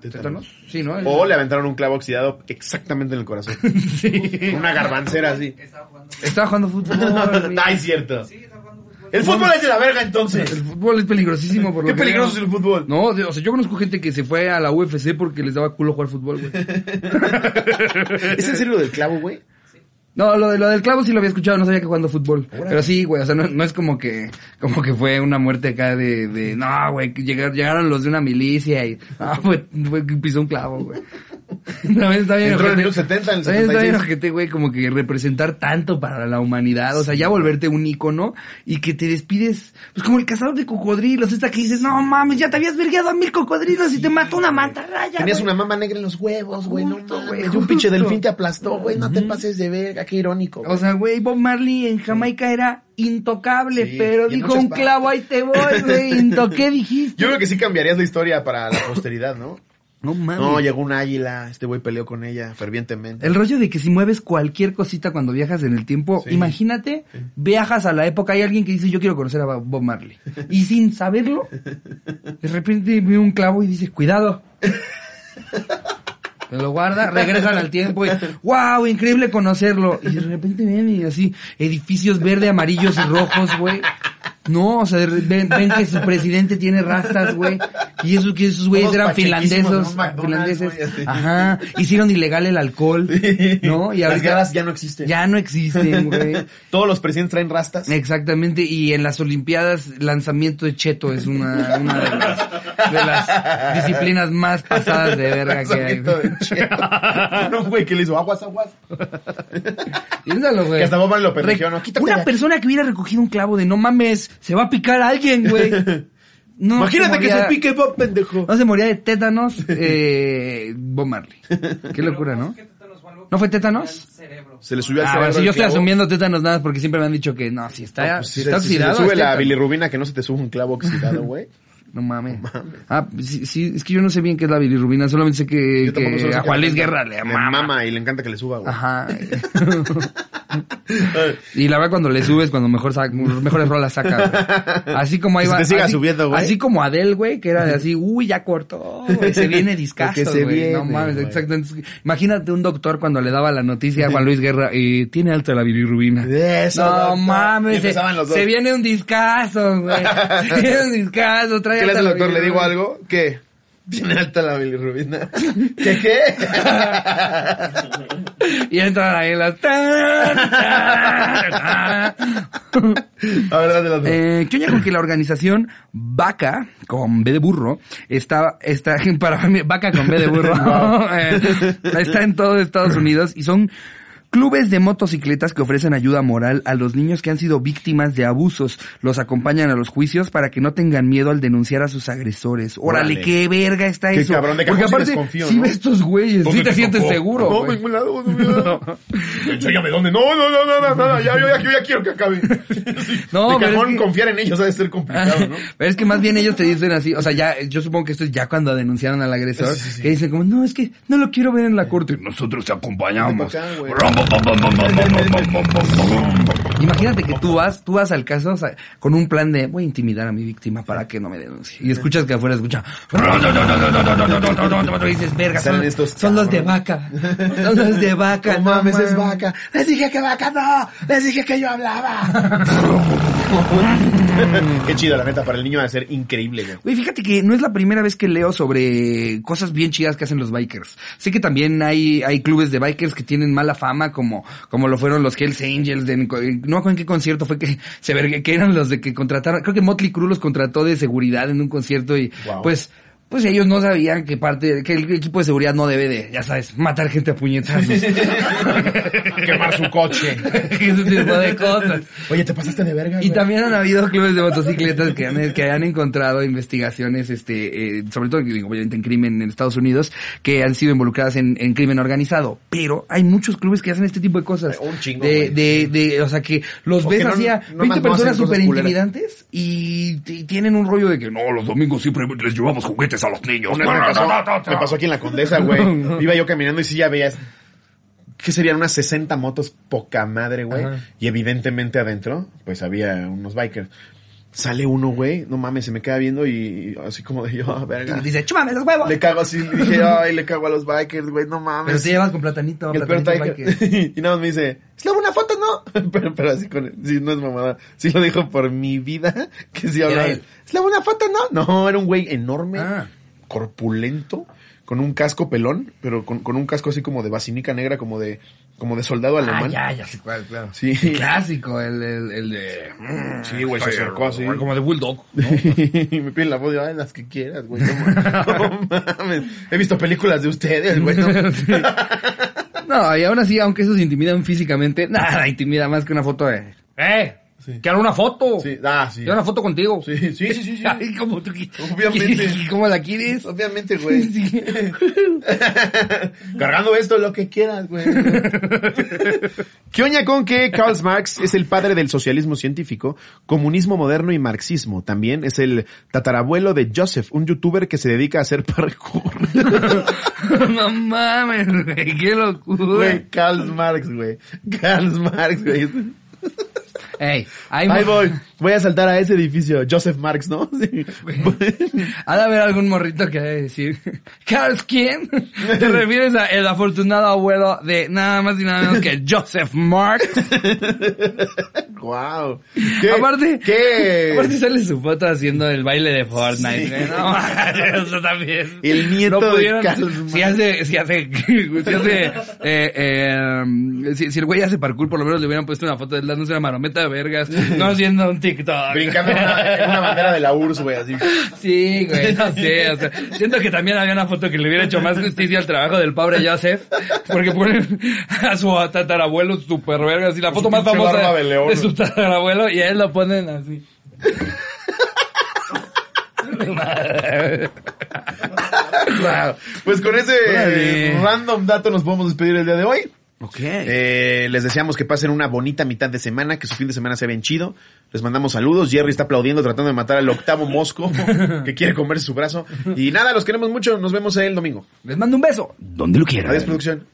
¿Tétanos? Sí, ¿no? O le aventaron un clavo oxidado exactamente en el corazón. (laughs) Sí. Una garbancera así. Estaba jugando fútbol. Ay, (laughs) cierto. El fútbol es de la verga entonces. El fútbol es peligrosísimo por lo Qué que peligroso es el fútbol. No, o sea, yo conozco gente que se fue a la UFC porque les daba culo jugar fútbol, güey. (laughs) ¿Es en serio lo del clavo, güey? No, lo, de, lo del clavo sí lo había escuchado, no sabía que jugando fútbol. Pero sí, güey, o sea, no, no es como que como que fue una muerte acá de, de no, güey, que llegaron, llegaron los de una milicia y, no, (laughs) fue, fue pisó un clavo, güey. (laughs) También está bien Entró en el ojete. 70, en el También está bien 76. ojete, güey, como que representar tanto para la humanidad, o sea, ya volverte un ícono y que te despides, pues como el cazador de cocodrilos, esta que dices, no mames, ya te habías vergueado a mil cocodrilos y te mató una mantarraya, Tenías güey". una mama negra en los huevos, güey. No güey, Y un pinche delfín te aplastó, güey. No te pases de verga. Qué irónico. O sea, güey, Bob Marley en Jamaica era intocable, Sí, pero dijo un clavo, ahí te voy, güey, (laughs) ¿qué dijiste? Yo creo que sí cambiarías la historia para la posteridad, ¿no? No mames. No, llegó un águila. Este güey peleó con ella fervientemente. El rollo de que si mueves cualquier cosita cuando viajas en el tiempo, Sí. imagínate, viajas a la época, hay alguien que dice yo quiero conocer a Bob Marley. (laughs) Y sin saberlo, de repente ve un clavo y dice, cuidado. Se lo guarda, regresan al tiempo y, wow, increíble conocerlo. Y de repente ven y así, edificios verde, amarillos y rojos, güey. No, o sea, ven, ven que su presidente tiene rastas, güey. Y esos, que esos güeyes eran finlandesos. finlandeses. así. Ajá. Hicieron ilegal el alcohol. ¿No? Y Las garras ya no existen. ya no existen, güey. (laughs) Todos los presidentes traen rastas. Exactamente, y en las Olimpiadas lanzamiento de cheto es una, una de, las, de las disciplinas más pasadas de verga que hay. Lanzamiento de cheto. (laughs) no, güey, que le hizo aguas, aguas. Piénsalo, güey. Que hasta Bob Marley lo Re- ¿no? Quítate Una persona que hubiera recogido un clavo de no mames, se va a picar a alguien, güey. (laughs) No, Imagínate que moría- se pique Bob, pendejo. No se moría de tétanos, eh, Bob Marley. Qué locura, ¿no? ¿No fue tétanos? Se le subió al Ah, cerebro si yo estoy clavo. asumiendo tétanos nada porque siempre me han dicho que no, si está, No, pues, si si está se- si se oxidado. le sube la bilirrubina que no se te sube un clavo oxidado, güey. (laughs) No mames. Ah, sí, sí, es que yo no sé bien qué es la bilirrubina, solamente sé que, que solo sé a que Juan Luis Guerra le le mama. mama y le encanta que le suba, güey. Ajá. (laughs) y la verdad cuando le subes, cuando mejor saca, mejores rolas saca. güey. Así como ahí va. así, subiendo, güey. Así como Adele, güey, que era de así, uy, ya cortó, güey, se viene discazo, (laughs) güey. No mames, güey. exacto. Entonces, imagínate un doctor cuando le daba la noticia a Juan Luis Guerra y tiene alta la bilirrubina. Eso, no doctor. Mames, se, se viene un discazo, güey. (laughs) Se viene un discazo, trae ¿Qué le hace la doctor? ¿Le digo algo? ¿Qué? Tiene alta la bilirrubina. (laughs) ¿Qué qué? Y entran ahí las... A ver, la otra. Eh, ¿Qué oña con que la organización Vaca, con B de burro, está, está, (laughs) para mí, Vaca con B de burro, (laughs) eh, está en todo Estados Unidos y son clubes de motocicletas que ofrecen ayuda moral a los niños que han sido víctimas de abusos. Los acompañan a los juicios para que no tengan miedo al denunciar a sus agresores. Órale, Órale. qué verga está Qué eso. cabrón, de Porque sí aparte, si ¿no? ves estos güeyes, sí te sientes seguro, No, vengo lado, (laughs) no, Enséñame dónde. No, no, no, no, no, no, ya, yo, ya, yo ya quiero que acabe. (laughs) No, de cajón es que- confiar en ellos ha de ser complicado, ¿no? (laughs) Pero es que más bien ellos te dicen así, o sea, ya, yo supongo que esto es ya cuando denunciaron al agresor, Sí, sí, sí. que dicen como, no, es que no lo quiero ver en la corte, nosotros te acompañamos. Acá. Imagínate que tú vas, tú vas al caso o sea, con un plan de, voy a intimidar a mi víctima para que no me denuncie. Y escuchas que afuera escucha, y dices, verga, son, estos son los de vaca, son los de vaca. (laughs) No mames, es vaca. Les dije que vaca no. Les dije que yo hablaba. (laughs) Qué chido, la neta, para el niño va a ser increíble, güey. Güey, fíjate que no es la primera vez que leo sobre cosas bien chidas que hacen los bikers. Sé que también hay, hay clubes de bikers que tienen mala fama, como, como lo fueron los Hells Angels, de, no me acuerdo en qué concierto fue que se vergue, que eran los de que contrataron, creo que Motley Crue los contrató de seguridad en un concierto y, Wow. pues, pues ellos no sabían que parte, que el equipo de seguridad no debe de, ya sabes, matar gente a puñetazos. (laughs) Quemar su coche. (laughs) Ese tipo de cosas. Oye, te pasaste de verga, Y güey? también han habido clubes de motocicletas que han, que han encontrado investigaciones, este, eh, sobre todo digo, obviamente en crimen en Estados Unidos, que han sido involucradas en, en crimen organizado. Pero hay muchos clubes que hacen este tipo de cosas. Un chingo, De, de, de, o sea que los ves no- así a no 20 más no personas súper intimidantes y, tienen un rollo de que no, los domingos siempre les llevamos juguetes a los niños. Me, pasó, me pasó aquí en la Condesa, güey. (laughs) Iba yo caminando y sí ya veías... ¿Qué serían unas 60 motos poca madre, güey? Y evidentemente adentro, pues había unos bikers. Sale uno, güey, no mames, se me queda viendo y, así como de yo, (laughs) "Ah, verga. Y dice, chúmame los huevos. Le cago así, le dije, ay, le cago a los bikers, güey, no mames. Pero te llevas con platanito, Y el platanito biker. (laughs) y nada más me dice, ¿es la buena foto, no? (laughs) Pero, pero así con, sí, no es mamada. Sí lo dijo por mi vida, que sí hablaba. ¿Es la buena foto, no? No, era un güey enorme, Ah. corpulento, con un casco pelón, pero con, con un casco así como de basinica negra, como de, como de soldado Ah, alemán. ya, ya sé cuál, claro. Sí. El clásico, el, el, el de... mm, Sí, güey, se acercó así. Como de Bulldog. (laughs) y me piden la foto, ay, las que quieras, güey. No, ma- no mames. He visto películas de ustedes, güey. no. (laughs) Sí. (laughs) No, y aún así, aunque esos intimidan físicamente, nada intimida más que una foto de... ¡Eh! Sí. ¡Quiero una foto! Sí, ah, sí. Quiero una foto contigo. Sí, sí, sí, sí, sí. (laughs) Ay, ¿cómo tú Obviamente. (laughs) ¿Cómo la quieres? Obviamente, güey. (laughs) Sí. Cargando esto, lo que quieras, güey. ¿Qué oña con que Karl Marx es el padre del socialismo científico, comunismo moderno y marxismo? También es el tatarabuelo de Joseph, un youtuber que se dedica a hacer parkour. no mames, güey, qué locura. Güey, Karl Marx, güey. Karl Marx, güey. Ey, hay Ahí voy. Voy a saltar a ese edificio. Joseph Marx, ¿no? (laughs) Sí. (laughs) Ha de haber algún morrito que ha de decir, ¿Carlos quién? (laughs) Te refieres a el afortunado abuelo de nada más y nada menos que Joseph Marx. wow. Aparte, ¿Qué? aparte sale su foto haciendo el baile de Fortnite. No, eso también. El nieto No de pudieron- Carlos Si hace, si hace, si hace, eh, eh, si, si el güey hace parkour, por lo menos le hubieran puesto una foto de él dándose una marometa de vergas, (laughs) no haciendo un TikTok. Brincando en una, en una bandera de la URSS, güey, así. Sí, güey, no sé, o sea, siento que también había una foto que le hubiera hecho más justicia al trabajo del pobre Joseph, porque ponen a su tatarabuelo super vergas y la foto más famosa de león. su tatarabuelo y a él lo ponen así. Wow. Pues con ese Órale. random dato nos podemos despedir el día de hoy. Ok. Eh, les deseamos que pasen una bonita mitad de semana, que su fin de semana sea bien chido. Les mandamos saludos. Jerry está aplaudiendo, tratando de matar al octavo mosco (laughs) que quiere comerse su brazo. Y nada, los queremos mucho. Nos vemos el domingo. Les mando un beso. Donde lo quieran. Adiós, producción.